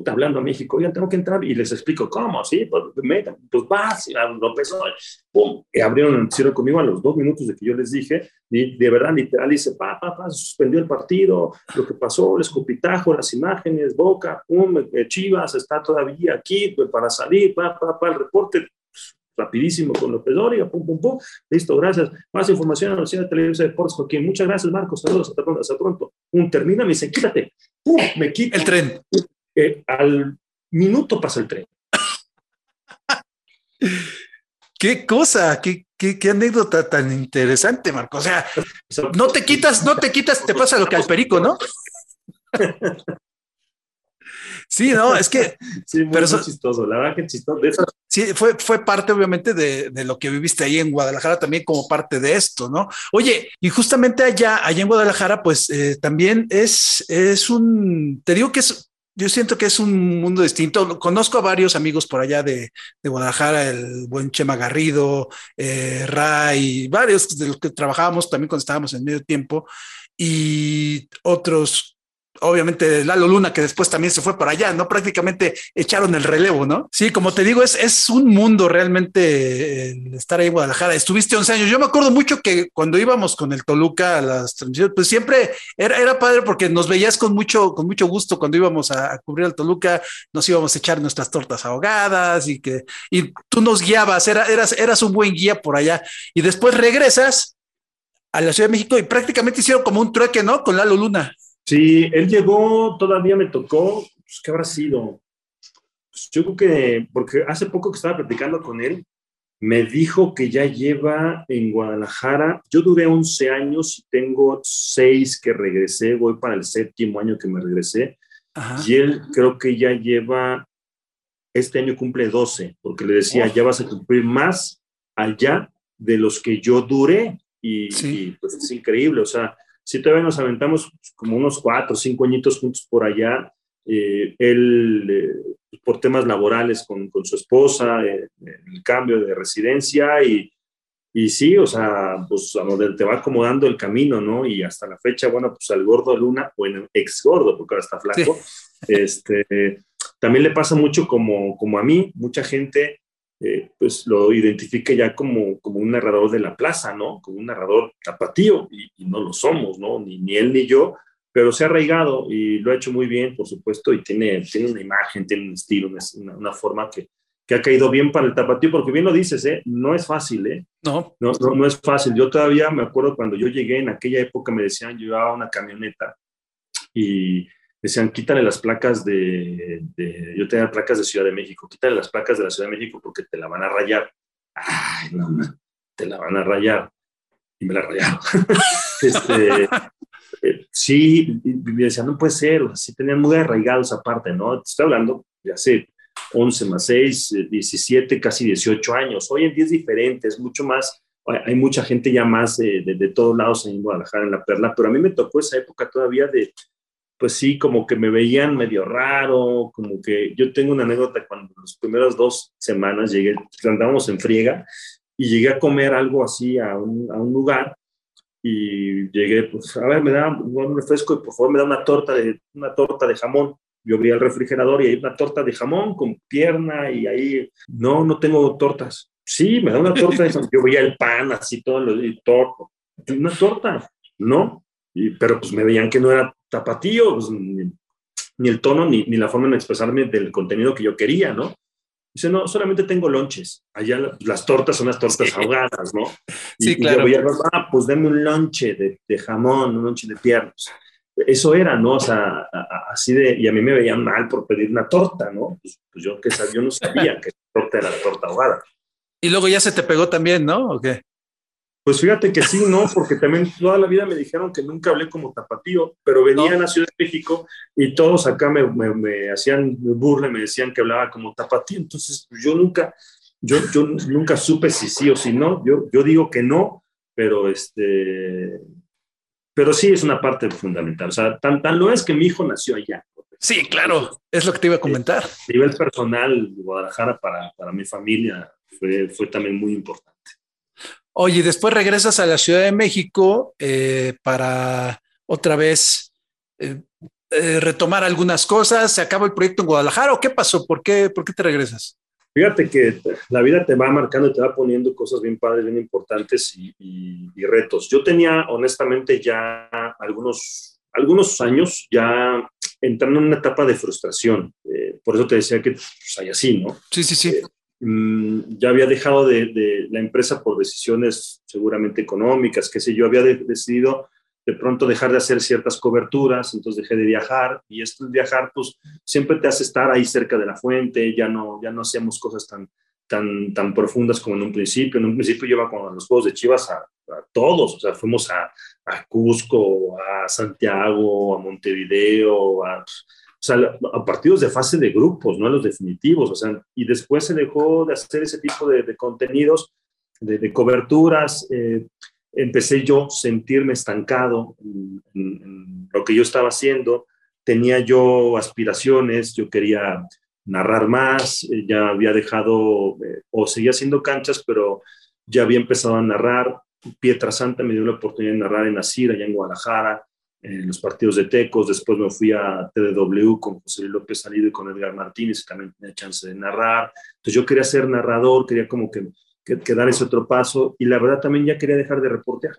Hablando a México, ya tengo que entrar y les explico cómo, sí, pues, pues vas, y López, pum, y abrieron noticiero conmigo a los dos minutos de que yo les dije, y de verdad, literal, dice, pa, pa, pa, suspendió el partido, lo que pasó, el escupitajo, las imágenes, Boca, pum, eh, Chivas está todavía aquí pues, para salir, pa, pa, pa, el reporte, rapidísimo con López Doria, pum, pum, pum, listo, gracias. Más información en la de Televisa de Deportes, Joaquín. Muchas gracias, Marcos, saludos, hasta pronto, hasta pronto. Un termina, me dice, quítate, pum, me quita. El tren al minuto pasa el tren. Qué cosa, qué, qué, anécdota tan interesante, Marco. O sea, no te quitas, no te quitas, te pasa lo que al perico, ¿no? Sí, no, es que. Sí, muy, pero chistoso, la verdad que chistoso. Sí, fue, fue parte, obviamente, de, de, lo que viviste ahí en Guadalajara, también como parte de esto, ¿no? Oye, y justamente allá, allá en Guadalajara, pues eh, también es, es un. Te digo que es yo siento que es un mundo distinto. Conozco a varios amigos por allá de, Guadalajara, el buen Chema Garrido, eh, Ray, varios de los que trabajábamos también cuando estábamos en medio tiempo, y otros obviamente Lalo Luna, que después también se fue para allá, ¿no? Prácticamente echaron el relevo, ¿no? Sí, como te digo, es, es un mundo realmente estar ahí en Guadalajara. Estuviste 11 años. Yo me acuerdo mucho que cuando íbamos con el Toluca a las transmisiones, pues siempre era, era padre porque nos veías con mucho, con mucho gusto cuando íbamos a, cubrir al Toluca, nos íbamos a echar nuestras tortas ahogadas y que, y tú nos guiabas, era, eras, eras un buen guía por allá. Y después regresas a la Ciudad de México y prácticamente hicieron como un trueque, ¿no? Con Lalo Luna. Sí, él llegó, todavía me tocó, pues, ¿qué habrá sido? Pues, yo creo que, porque hace poco que estaba platicando con él, me dijo que ya lleva en Guadalajara, yo duré 11 años y tengo 6 que regresé, voy para el séptimo año que me regresé, y él creo que ya lleva, este año cumple 12, porque le decía, ya vas a cumplir más allá de los que yo duré, y, y pues es increíble, o sea, si todavía nos aventamos como unos cuatro o cinco añitos juntos por allá. Eh, él, eh, por temas laborales con, con su esposa, eh, el cambio de residencia y, y sí, o sea, pues a donde te va acomodando el camino, ¿no? Y hasta la fecha, bueno, pues al gordo Luna, o el ex gordo, porque ahora está flaco, este, también le pasa mucho como, como a mí, mucha gente eh, pues lo identifique ya como, como un narrador de la plaza, ¿no? Como un narrador tapatío, y, no lo somos, ¿no? Ni, ni, él ni yo, pero se ha arraigado y lo ha hecho muy bien, por supuesto, y tiene, tiene una imagen, tiene un estilo, una, una forma que, que ha caído bien para el tapatío, porque bien lo dices, ¿eh? No es fácil, ¿eh? No. No, no, no es fácil. Yo todavía me acuerdo cuando yo llegué, en aquella época me decían, yo llevaba una camioneta y decían, quítale las placas de, yo tenía placas de Ciudad de México, quítale las placas de la Ciudad de México porque te la van a rayar. Ay, no, te la van a rayar. Y me la rayaron. este, eh, sí, me decían, no puede ser, sí tenían muy arraigados aparte, ¿no? Estoy hablando de hace 11 más 6, 17, casi 18 años. Hoy en día es diferente, es mucho más, hay mucha gente ya más de, de, todos lados en Guadalajara, en La Perla, pero a mí me tocó esa época todavía de, pues sí, como que me veían medio raro, como que yo tengo una anécdota cuando las primeras dos semanas llegué, andábamos en friega y llegué a comer algo así a un, a un lugar y llegué, pues, a ver, me da un refresco y por favor me da una torta de, una torta de jamón. Yo vi al refrigerador y hay una torta de jamón con pierna y ahí, no, no tengo tortas. Sí, me da una torta de jamón. Yo veía el pan así, todo, lo, y torta. Una torta, ¿no? Y, pero pues me veían que no era tapatío, pues, ni, ni, el tono ni, ni la forma de expresarme del contenido que yo quería, ¿no? Dice, no, solamente tengo lonches. Allá las tortas son las tortas ahogadas, ¿no? sí, claro. Y yo voy a, ah, pues dame un lonche de, de, jamón, un lonche de piernas. Eso era, ¿no? O sea, así de, y a mí me veían mal por pedir una torta, ¿no? Pues, pues yo, que, yo no sabía que la torta era la torta ahogada. Y luego ya se te pegó también, ¿no? ¿O qué? Pues fíjate que sí, no, porque también toda la vida me dijeron que nunca hablé como tapatío, pero venía a la Ciudad de México y todos acá me, me, hacían burla, me decían que hablaba como tapatío, entonces pues, yo nunca, yo, yo nunca supe si sí o si no, yo, yo digo que no, pero este, pero sí es una parte fundamental, o sea, tan, tan lo es que mi hijo nació allá. Sí, claro, es lo que te iba a comentar. A nivel personal, Guadalajara para, para mi familia fue, fue también muy importante. Oye, después regresas a la Ciudad de México eh, para otra vez eh, eh, retomar algunas cosas. ¿Se acaba el proyecto en Guadalajara o qué pasó? ¿Por qué, ¿Por qué te regresas? Fíjate que la vida te va marcando y te va poniendo cosas bien padres, bien importantes y, y, retos. Yo tenía honestamente ya algunos, algunos años ya entrando en una etapa de frustración. por eso te decía que pues, hay así, ¿no? Sí, sí, sí. Ya había dejado de, la empresa por decisiones seguramente económicas, que sé yo, había decidido de pronto dejar de hacer ciertas coberturas, entonces dejé de viajar y esto de viajar pues siempre te hace estar ahí cerca de la fuente, ya no, ya no hacíamos cosas tan, tan, tan profundas como en un principio. En un principio yo iba con los juegos de Chivas a, a todos, o sea, fuimos a, a, Cusco, a Santiago, a Montevideo, a, o sea, a partidos de fase de grupos, no a los definitivos, o sea, y después se dejó de hacer ese tipo de, contenidos, de, coberturas. Eh, empecé yo a sentirme estancado en, lo que yo estaba haciendo, tenía yo aspiraciones, yo quería narrar más, eh, ya había dejado, eh, o seguía haciendo canchas, pero ya había empezado a narrar. Pietra Santa me dio la oportunidad de narrar en Asir, allá en Guadalajara en los partidos de Tecos, después me fui a TDW con José López Salido y con Edgar Martínez, también tenía chance de narrar. Entonces yo quería ser narrador, quería como que, que, que, dar ese otro paso y la verdad también ya quería dejar de reportear.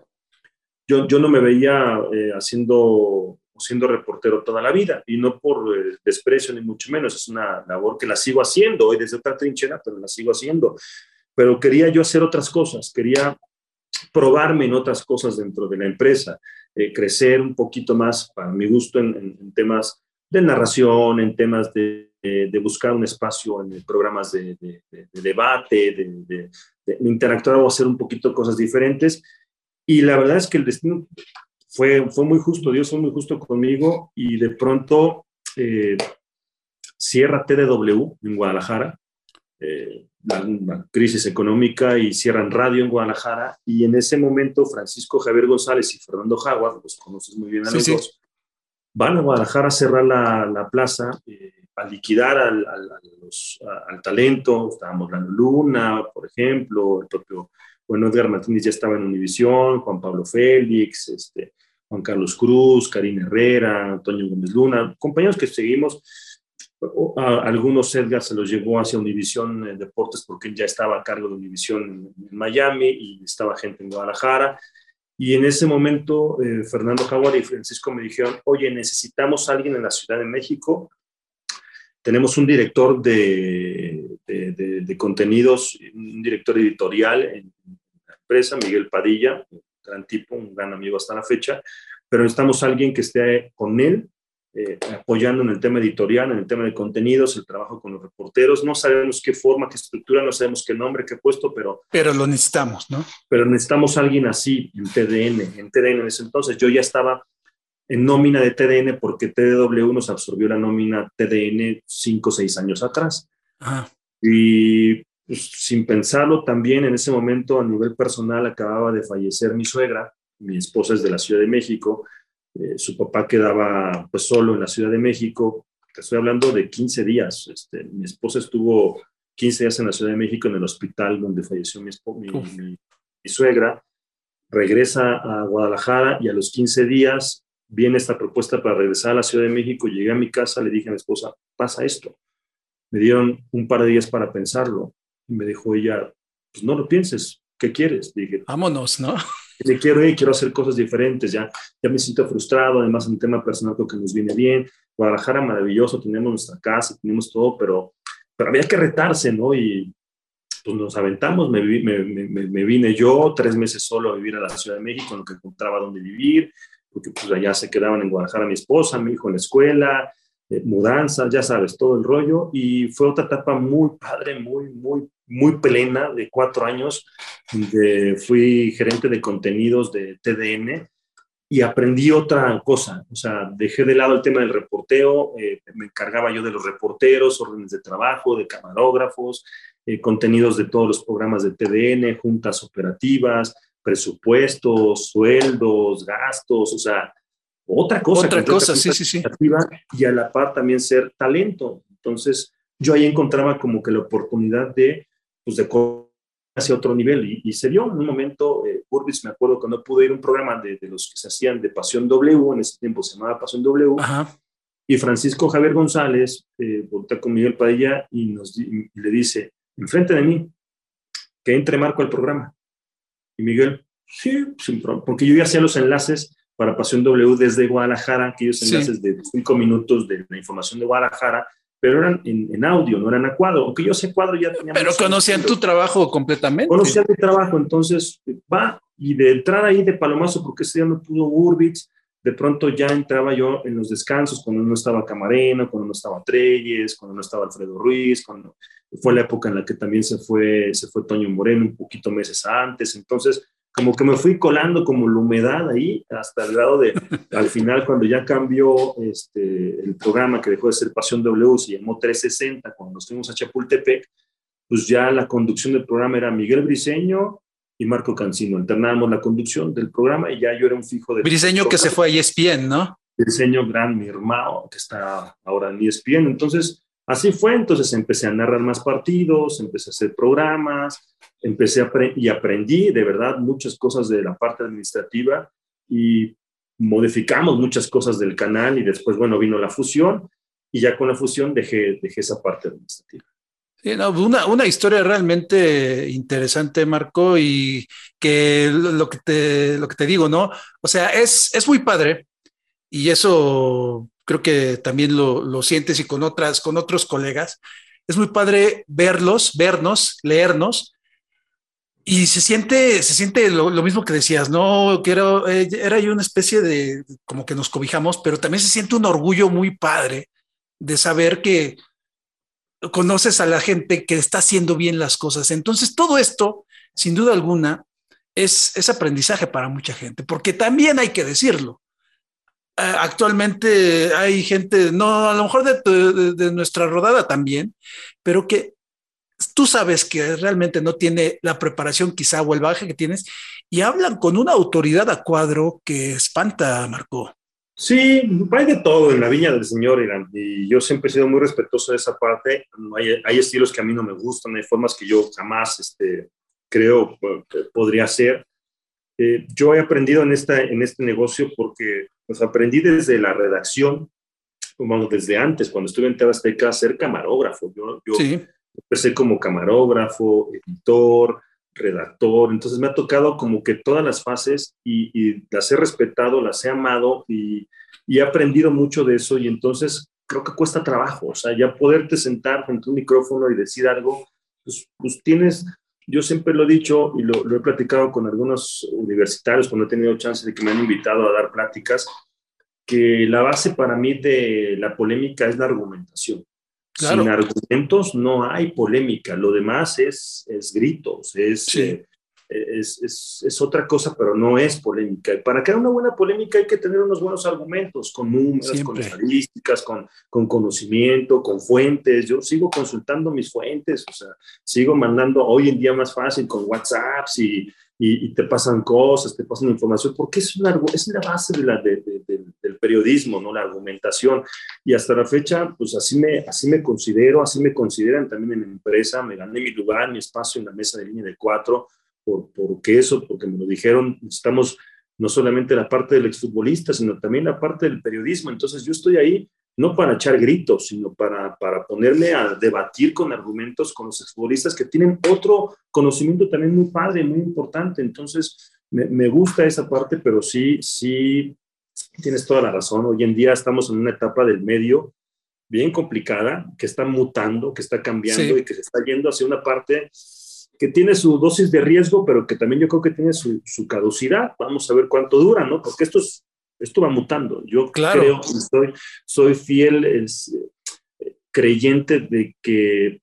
Yo, yo no me veía eh, haciendo siendo reportero toda la vida y no por eh, desprecio ni mucho menos, es una labor que la sigo haciendo hoy desde otra trinchera, pero la sigo haciendo. Pero quería yo hacer otras cosas, quería probarme en otras cosas dentro de la empresa, eh, crecer un poquito más, para mi gusto, en, en, en temas de narración, en temas de, de, de, buscar un espacio en programas de, de debate, de, interactuar o hacer un poquito cosas diferentes. Y la verdad es que el destino fue, fue muy justo, Dios fue muy justo conmigo y de pronto eh, cierra TDW en Guadalajara. Eh, la, la, crisis económica y cierran radio en Guadalajara. Y en ese momento Francisco Javier González y Fernando Jaguar, los conoces muy bien a los sí, dos, sí. van a Guadalajara a cerrar la, la plaza, eh, a liquidar al, al, los, a, al, talento, estábamos la Luna, por ejemplo, el propio, bueno, Edgar Martínez ya estaba en Univisión, Juan Pablo Félix, este, Juan Carlos Cruz, Karina Herrera, Antonio Gómez Luna, compañeros que seguimos, algunos Edgar se los llevó hacia Univisión eh, Deportes porque él ya estaba a cargo de Univisión en, en, Miami y estaba gente en Guadalajara. Y en ese momento, eh, Fernando Jaguar y Francisco me dijeron, oye, necesitamos alguien en la Ciudad de México. Tenemos un director de, de contenidos, un director editorial en la empresa, Miguel Padilla, un gran tipo, un gran amigo hasta la fecha, pero necesitamos a alguien que esté con él eh, apoyando en el tema editorial, en el tema de contenidos, el trabajo con los reporteros. No sabemos qué forma, qué estructura, no sabemos qué nombre, qué puesto, pero... Pero lo necesitamos, ¿no? Pero necesitamos a alguien así en TDN, en TDN en ese entonces. Yo ya estaba en nómina de TDN porque TDW nos absorbió la nómina TDN cinco o seis años atrás. Y pues, sin pensarlo también en ese momento a nivel personal acababa de fallecer mi suegra, mi esposa es de la Ciudad de México, eh, su papá quedaba pues solo en la Ciudad de México, te estoy hablando de 15 días, este, mi esposa estuvo 15 días en la Ciudad de México en el hospital donde falleció mi, mi, mi suegra, regresa a Guadalajara y a los 15 días viene esta propuesta para regresar a la Ciudad de México, llegué a mi casa, le dije a mi esposa, pasa esto. Me dieron un par de días para pensarlo y me dijo ella, pues no lo pienses, ¿qué quieres? Dije, vámonos, ¿no? Me quiero ir, quiero hacer cosas diferentes, ya, ya me siento frustrado, además en tema personal creo que nos viene bien. Guadalajara maravilloso, tenemos nuestra casa, tenemos todo, pero, pero había que retarse, ¿no? Y pues nos aventamos, me, me, me, vine yo tres meses solo a vivir a la Ciudad de México, en lo que encontraba donde vivir, porque pues allá se quedaban en Guadalajara mi esposa, mi hijo en la escuela, eh, mudanzas, ya sabes, todo el rollo. Y fue otra etapa muy padre, muy, muy, muy plena de cuatro años, donde fui gerente de contenidos de TDN y aprendí otra cosa. O sea, dejé de lado el tema del reporteo, eh, me encargaba yo de los reporteros, órdenes de trabajo, de camarógrafos, eh, contenidos de todos los programas de TDN, juntas operativas, presupuestos, sueldos, gastos, o sea, otra cosa. Otra cosa, sí, sí, sí. Y a la par también ser talento. Entonces, yo ahí encontraba como que la oportunidad de, pues, de hacia otro nivel. Y, se dio en un momento, eh, Urbis, me acuerdo cuando pude ir a un programa de, de, los que se hacían de Pasión W, en ese tiempo se llamaba Pasión W, y Francisco Javier González eh, voltea con Miguel Padilla y, nos, y le dice, enfrente de mí, que entre Marco al programa. Y Miguel, sí, sin porque yo ya hacía los enlaces para Pasión W desde Guadalajara, aquellos enlaces de cinco minutos de la información de Guadalajara, pero eran en, audio, no eran a cuadro. Aunque yo sé cuadro ya tenía. Pero conocían tu trabajo completamente. Conocían mi trabajo, entonces va, y de entrada ahí de palomazo, porque ese día no pudo Urbitz, de pronto ya entraba yo en los descansos, cuando no estaba Camareno, cuando no estaba Treyes, cuando no estaba Alfredo Ruiz, cuando fue la época en la que también se fue, se fue Toño Moreno un poquito meses antes, entonces como que me fui colando como la humedad ahí hasta el grado de, al final cuando ya cambió este, el programa que dejó de ser Pasión W, se llamó 360, cuando nos fuimos a Chapultepec, pues ya la conducción del programa era Miguel Briseño y Marco Cancino, alternábamos la conducción del programa y ya yo era un fijo de... Briseño que se fue a ESPN, ¿no? Briseño Gran, mi hermano, que está ahora en ESPN, entonces Así fue, entonces empecé a narrar más partidos, empecé a hacer programas, empecé a y aprendí de verdad muchas cosas de la parte administrativa y modificamos muchas cosas del canal y después, bueno, vino la fusión y ya con la fusión dejé, dejé esa parte administrativa. una, una, historia realmente interesante, Marco, y que lo que te, lo que te digo, ¿no? O sea, es, es muy padre y eso creo que también lo, sientes y con otras, con otros colegas. Es muy padre verlos, vernos, leernos. Y se siente, se siente lo, mismo que decías, ¿no? Que era, eh, era una especie de, como que nos cobijamos, pero también se siente un orgullo muy padre de saber que conoces a la gente que está haciendo bien las cosas. Entonces, todo esto, sin duda alguna, es, es aprendizaje para mucha gente, porque también hay que decirlo. Eh, actualmente hay gente, no, a lo mejor de, nuestra rodada también, pero que tú sabes que realmente no tiene la preparación quizá o el baje que tienes y hablan con una autoridad a cuadro que espanta, Marco. Sí, hay de todo en la viña del Señor, y yo siempre he sido muy respetuoso de esa parte. Hay, hay estilos que a mí no me gustan, hay formas que yo jamás este, creo que podría hacer. Eh, yo he aprendido en, esta, en este negocio porque pues, aprendí desde la redacción, vamos, desde antes, cuando estuve en TV a ser camarógrafo. Yo, yo empecé como camarógrafo, editor, redactor, entonces me ha tocado como que todas las fases y, las he respetado, las he amado y, y, he aprendido mucho de eso y entonces creo que cuesta trabajo, o sea, ya poderte sentar frente a un micrófono y decir algo, pues, pues tienes yo siempre lo he dicho y lo, he platicado con algunos universitarios cuando he tenido chance de que me han invitado a dar pláticas, que la base para mí de la polémica es la argumentación. Sin argumentos no hay polémica, lo demás es, es gritos, es, eh, es, es, es, otra cosa, pero no es polémica. Y para crear una buena polémica hay que tener unos buenos argumentos, con números, con estadísticas, con, con, conocimiento, con fuentes. Yo sigo consultando mis fuentes, o sea, sigo mandando hoy en día más fácil con WhatsApp y, y, te pasan cosas, te pasan información, porque es, una, es la base de la, de, del periodismo, ¿no? La argumentación. Y hasta la fecha, pues así me, así me considero, así me consideran también en la empresa, me gané mi lugar, mi espacio en la mesa de línea de cuatro por, porque eso, porque me lo dijeron, estamos no solamente la parte del exfutbolista, sino también la parte del periodismo. Entonces yo estoy ahí no para echar gritos, sino para, para ponerme a debatir con argumentos con los exfutbolistas que tienen otro conocimiento también muy padre, muy importante. Entonces me, me gusta esa parte, pero sí, sí, tienes toda la razón. Hoy en día estamos en una etapa del medio bien complicada, que está mutando, que está cambiando y que se está yendo hacia una parte que tiene su dosis de riesgo, pero que también yo creo que tiene su, caducidad. Vamos a ver cuánto dura, ¿no? Porque esto, es, esto va mutando. Yo creo que soy, soy fiel, es, creyente de que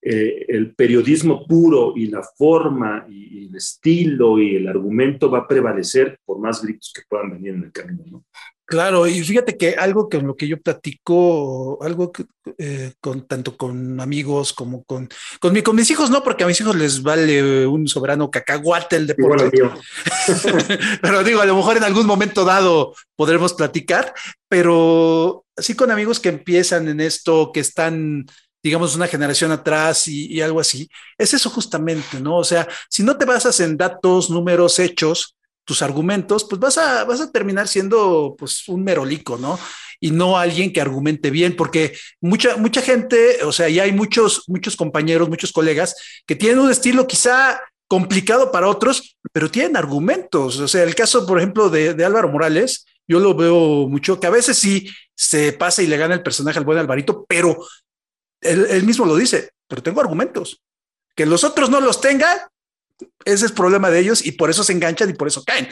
eh, el periodismo puro y la forma y, el estilo y el argumento va a prevalecer por más gritos que puedan venir en el camino, ¿no? Claro, y fíjate que algo con lo que yo platico, algo que, eh, con tanto con amigos como con, con, mi, con mis hijos, no, porque a mis hijos les vale un soberano cacahuate el deporte. pero digo, a lo mejor en algún momento dado podremos platicar, pero así con amigos que empiezan en esto, que están digamos, una generación atrás y, algo así, es eso justamente, ¿no? O sea, si no te basas en datos, números, hechos, tus argumentos, pues vas a, vas a terminar siendo pues un merolico, ¿no? Y no alguien que argumente bien, porque mucha, mucha gente, o sea, ya hay muchos, muchos compañeros, muchos colegas que tienen un estilo quizá complicado para otros, pero tienen argumentos. O sea, el caso, por ejemplo, de, de Álvaro Morales, yo lo veo mucho, que a veces sí se pasa y le gana el personaje al buen Alvarito, pero él, mismo lo dice, pero tengo argumentos. Que los otros no los tengan, ese es problema de ellos y por eso se enganchan y por eso caen.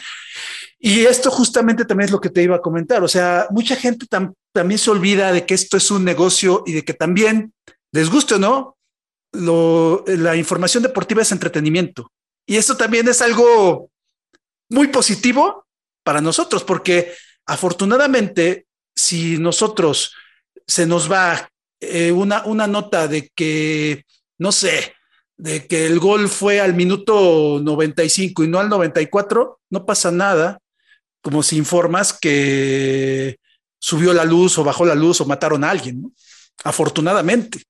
Y esto justamente también es lo que te iba a comentar. O sea, mucha gente también se olvida de que esto es un negocio y de que también, les guste o no, la información deportiva es entretenimiento. Y esto también es algo muy positivo para nosotros, porque afortunadamente, si nosotros se nos va eh, una, una nota de que, no sé, de que el gol fue al minuto 95 y no al 94, no pasa nada, como si informas que subió la luz o bajó la luz o mataron a alguien, ¿no? Afortunadamente.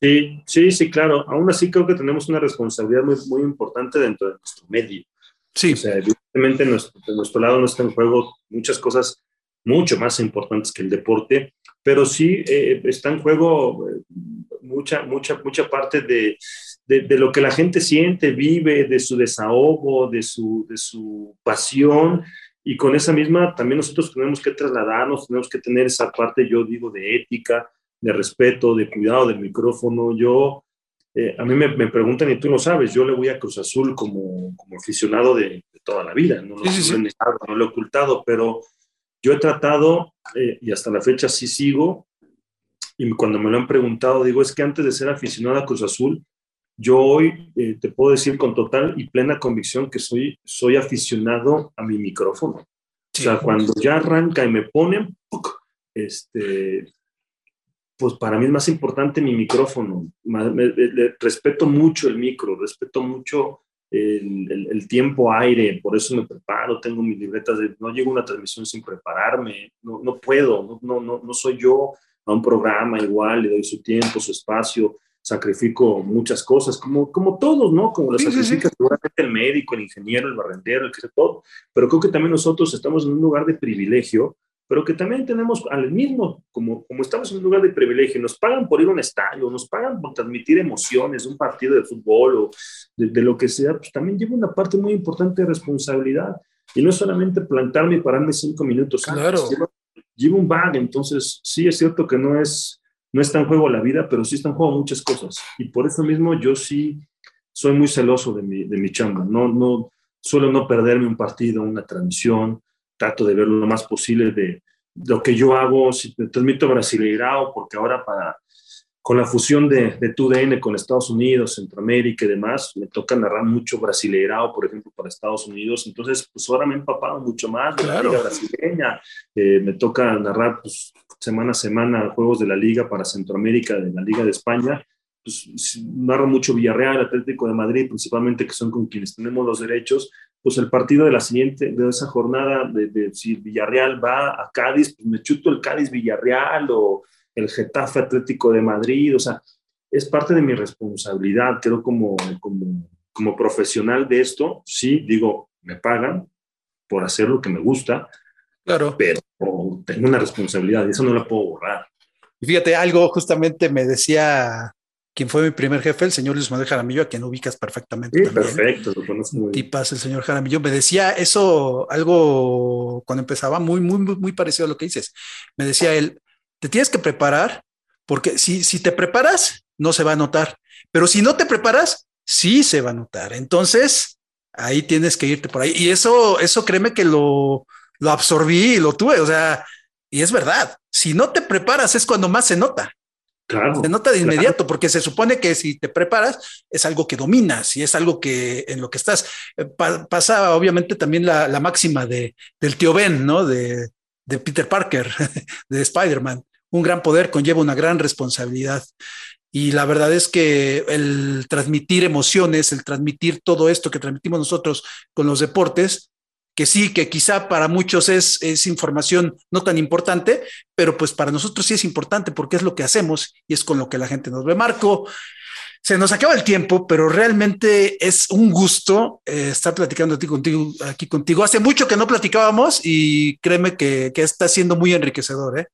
Sí, sí, sí, claro. Aún así creo que tenemos una responsabilidad muy, muy importante dentro de nuestro medio. Sí. O sea, evidentemente nuestro, de nuestro lado no está en juego muchas cosas mucho más importantes que el deporte, pero sí eh, está en juego eh, mucha, mucha, mucha parte de, de, lo que la gente siente, vive, de su desahogo, de su, de su pasión. Y con esa misma también nosotros tenemos que trasladarnos, tenemos que tener esa parte, yo digo, de ética, de respeto, de cuidado del micrófono. Yo, eh, a mí me, me, preguntan, y tú lo sabes, yo le voy a Cruz Azul como, como aficionado de, toda la vida, no, no lo he ocultado, pero yo he tratado, eh, y hasta la fecha sí sigo, y cuando me lo han preguntado, digo, es que antes de ser aficionado a Cruz Azul, yo hoy eh, te puedo decir con total y plena convicción que soy, soy aficionado a mi micrófono. O sea, cuando ya arranca y me ponen, este, pues para mí es más importante mi micrófono. respeto mucho el micro, respeto mucho el, tiempo aire, por eso me preparo, tengo mis libretas, de, no llego a una transmisión sin prepararme, no, no puedo, no, no, no soy yo a un programa igual, le doy su tiempo, su espacio, sacrifico muchas cosas, como, como todos, ¿no? Como lo sacrifica seguramente el médico, el ingeniero, el barrendero, el que sea todo, pero creo que también nosotros estamos en un lugar de privilegio pero que también tenemos al mismo, como, como estamos en un lugar de privilegio, nos pagan por ir a un estadio, nos pagan por transmitir emociones, un partido de fútbol o de, lo que sea, pues también lleva una parte muy importante de responsabilidad. Y no es solamente plantarme y pararme cinco minutos. Claro. Lleva, un bag, entonces sí es cierto que no es, no está en juego la vida, pero sí está en juego muchas cosas. Y por eso mismo yo sí soy muy celoso de mi, de mi chamba. No, no, suelo no perderme un partido, una transmisión trato de ver lo más posible de lo que yo hago, si te transmito Brasileirao, porque ahora para, con la fusión de, de TUDN con Estados Unidos, Centroamérica y demás, me toca narrar mucho brasileirao, por ejemplo, para Estados Unidos. Entonces, pues ahora me he empapado mucho más de la liga brasileña. Eh, me toca narrar pues, semana a semana juegos de la liga para Centroamérica, de la Liga de España. Pues narro mucho Villarreal, Atlético de Madrid, principalmente, que son con quienes tenemos los derechos. Pues el partido de la siguiente, de esa jornada, de, de si Villarreal va a Cádiz, pues me chuto el Cádiz-Villarreal o el Getafe Atlético de Madrid, o sea, es parte de mi responsabilidad, creo como, como, como profesional de esto, sí, digo, me pagan por hacer lo que me gusta, claro. pero tengo una responsabilidad y eso no la puedo borrar. Y fíjate, algo justamente me decía quien fue mi primer jefe, el señor Luis Manuel Jaramillo, a quien ubicas perfectamente. Sí, perfecto, lo conozco muy Tipas, el señor Jaramillo, me decía eso, algo cuando empezaba, muy, muy, muy, muy parecido a lo que dices. Me decía él, te tienes que preparar, porque si, si te preparas, no se va a notar, pero si no te preparas, sí se va a notar. Entonces, ahí tienes que irte por ahí. Y eso, eso créeme que lo, lo absorbí y lo tuve, o sea, y es verdad, si no te preparas es cuando más se nota. Claro, se nota de inmediato, porque se supone que si te preparas es algo que dominas y es algo que en lo que estás. Eh, pa pasa obviamente también la, la máxima de, del tío Ben, ¿no? De, de Peter Parker, de Spider-Man un gran poder conlleva una gran responsabilidad. Y la verdad es que el transmitir emociones, el transmitir todo esto que transmitimos nosotros con los deportes, que sí, que quizá para muchos es, es información no tan importante, pero pues para nosotros sí es importante porque es lo que hacemos y es con lo que la gente nos ve. Marco, se nos acaba el tiempo, pero realmente es un gusto eh, estar platicando aquí contigo, aquí contigo. Hace mucho que no platicábamos y créeme que, que está siendo muy enriquecedor. ¿eh?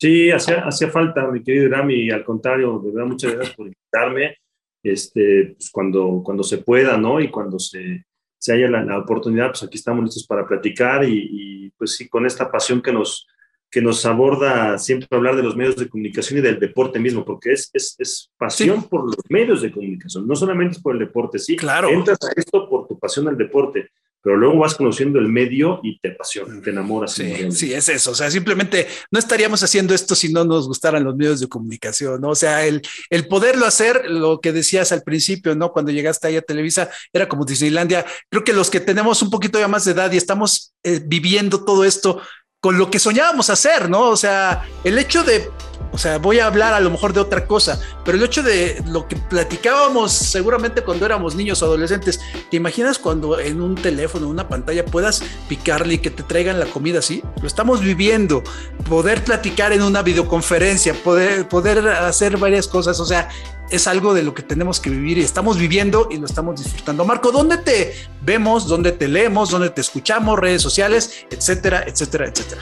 Sí, hacía, hacía falta, mi querido Rami, al contrario, de verdad, muchas gracias por invitarme. Este, pues cuando, cuando se pueda, ¿no? Y cuando se, se haya la, la, oportunidad, pues aquí estamos listos para platicar y, y, pues sí, con esta pasión que nos, que nos aborda siempre hablar de los medios de comunicación y del deporte mismo, porque es, es, es pasión sí. por los medios de comunicación, no solamente es por el deporte, sí, claro. entras a esto por tu pasión al deporte, pero luego vas conociendo el medio y te apasiona, te enamoras. Sí, sí, es eso. O sea, simplemente no estaríamos haciendo esto si no nos gustaran los medios de comunicación, ¿no? O sea, el, el poderlo hacer, lo que decías al principio, ¿no? Cuando llegaste ahí a Televisa, era como Disneylandia. Creo que los que tenemos un poquito ya más de edad y estamos eh, viviendo todo esto con lo que soñábamos hacer, ¿no? O sea, el hecho de o sea, voy a hablar a lo mejor de otra cosa, pero el hecho de lo que platicábamos seguramente cuando éramos niños o adolescentes, ¿te imaginas cuando en un teléfono, en una pantalla puedas picarle y que te traigan la comida así? Lo estamos viviendo, poder platicar en una videoconferencia, poder, poder hacer varias cosas, o sea, es algo de lo que tenemos que vivir y estamos viviendo y lo estamos disfrutando. Marco, ¿dónde te vemos? ¿Dónde te leemos? ¿Dónde te escuchamos? Redes sociales, etcétera, etcétera, etcétera.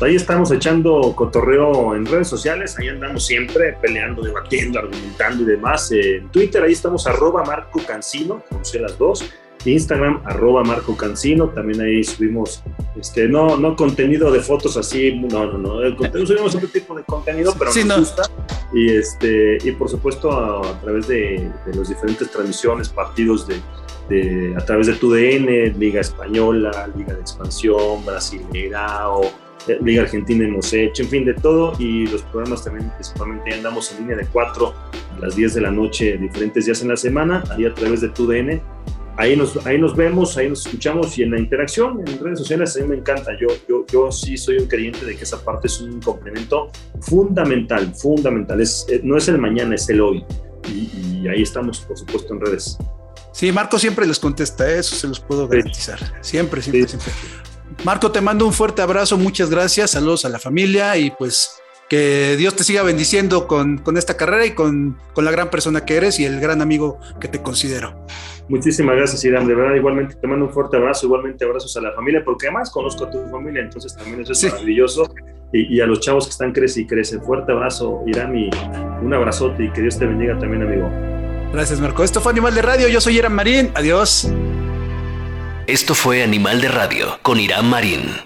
Ahí estamos echando cotorreo en redes sociales, ahí andamos siempre peleando, debatiendo, argumentando y demás. En Twitter, ahí estamos arroba Marco Cancino, conocí las dos. Instagram, arroba Marco Cancino, también ahí subimos, este, no, no contenido de fotos así, no, no, no, el contenido, subimos otro tipo de contenido, pero sí, nos no. gusta. Y, este, y por supuesto a, a través de, de las diferentes transmisiones, partidos de, de, a través de TUDN, Liga Española, Liga de Expansión, Brasileira o Liga Argentina hemos hecho, en fin, de todo. Y los programas también, principalmente, andamos en línea de 4 a las 10 de la noche, diferentes días en la semana, ahí a través de TUDN. Ahí nos, ahí nos vemos, ahí nos escuchamos y en la interacción en redes sociales a mí me encanta. Yo, yo, yo sí soy un creyente de que esa parte es un complemento fundamental, fundamental. Es, no es el mañana, es el hoy. Y, y ahí estamos, por supuesto, en redes. Sí, Marco siempre les contesta, eso se los puedo garantizar. Sí. Siempre, siempre, sí. siempre. Marco, te mando un fuerte abrazo, muchas gracias, saludos a la familia y pues que Dios te siga bendiciendo con, con esta carrera y con, con, la gran persona que eres y el gran amigo que te considero. Muchísimas gracias, Irán. De verdad, igualmente te mando un fuerte abrazo, igualmente abrazos a la familia, porque además conozco a tu familia, entonces también eso es sí. maravilloso. Y, y, a los chavos que están crece y crece. Fuerte abrazo, Irán, y un abrazote y que Dios te bendiga también, amigo. Gracias, Marco. Esto fue Animal de Radio. Yo soy Irán Marín. Adiós. Esto fue Animal de Radio con Irán Marín.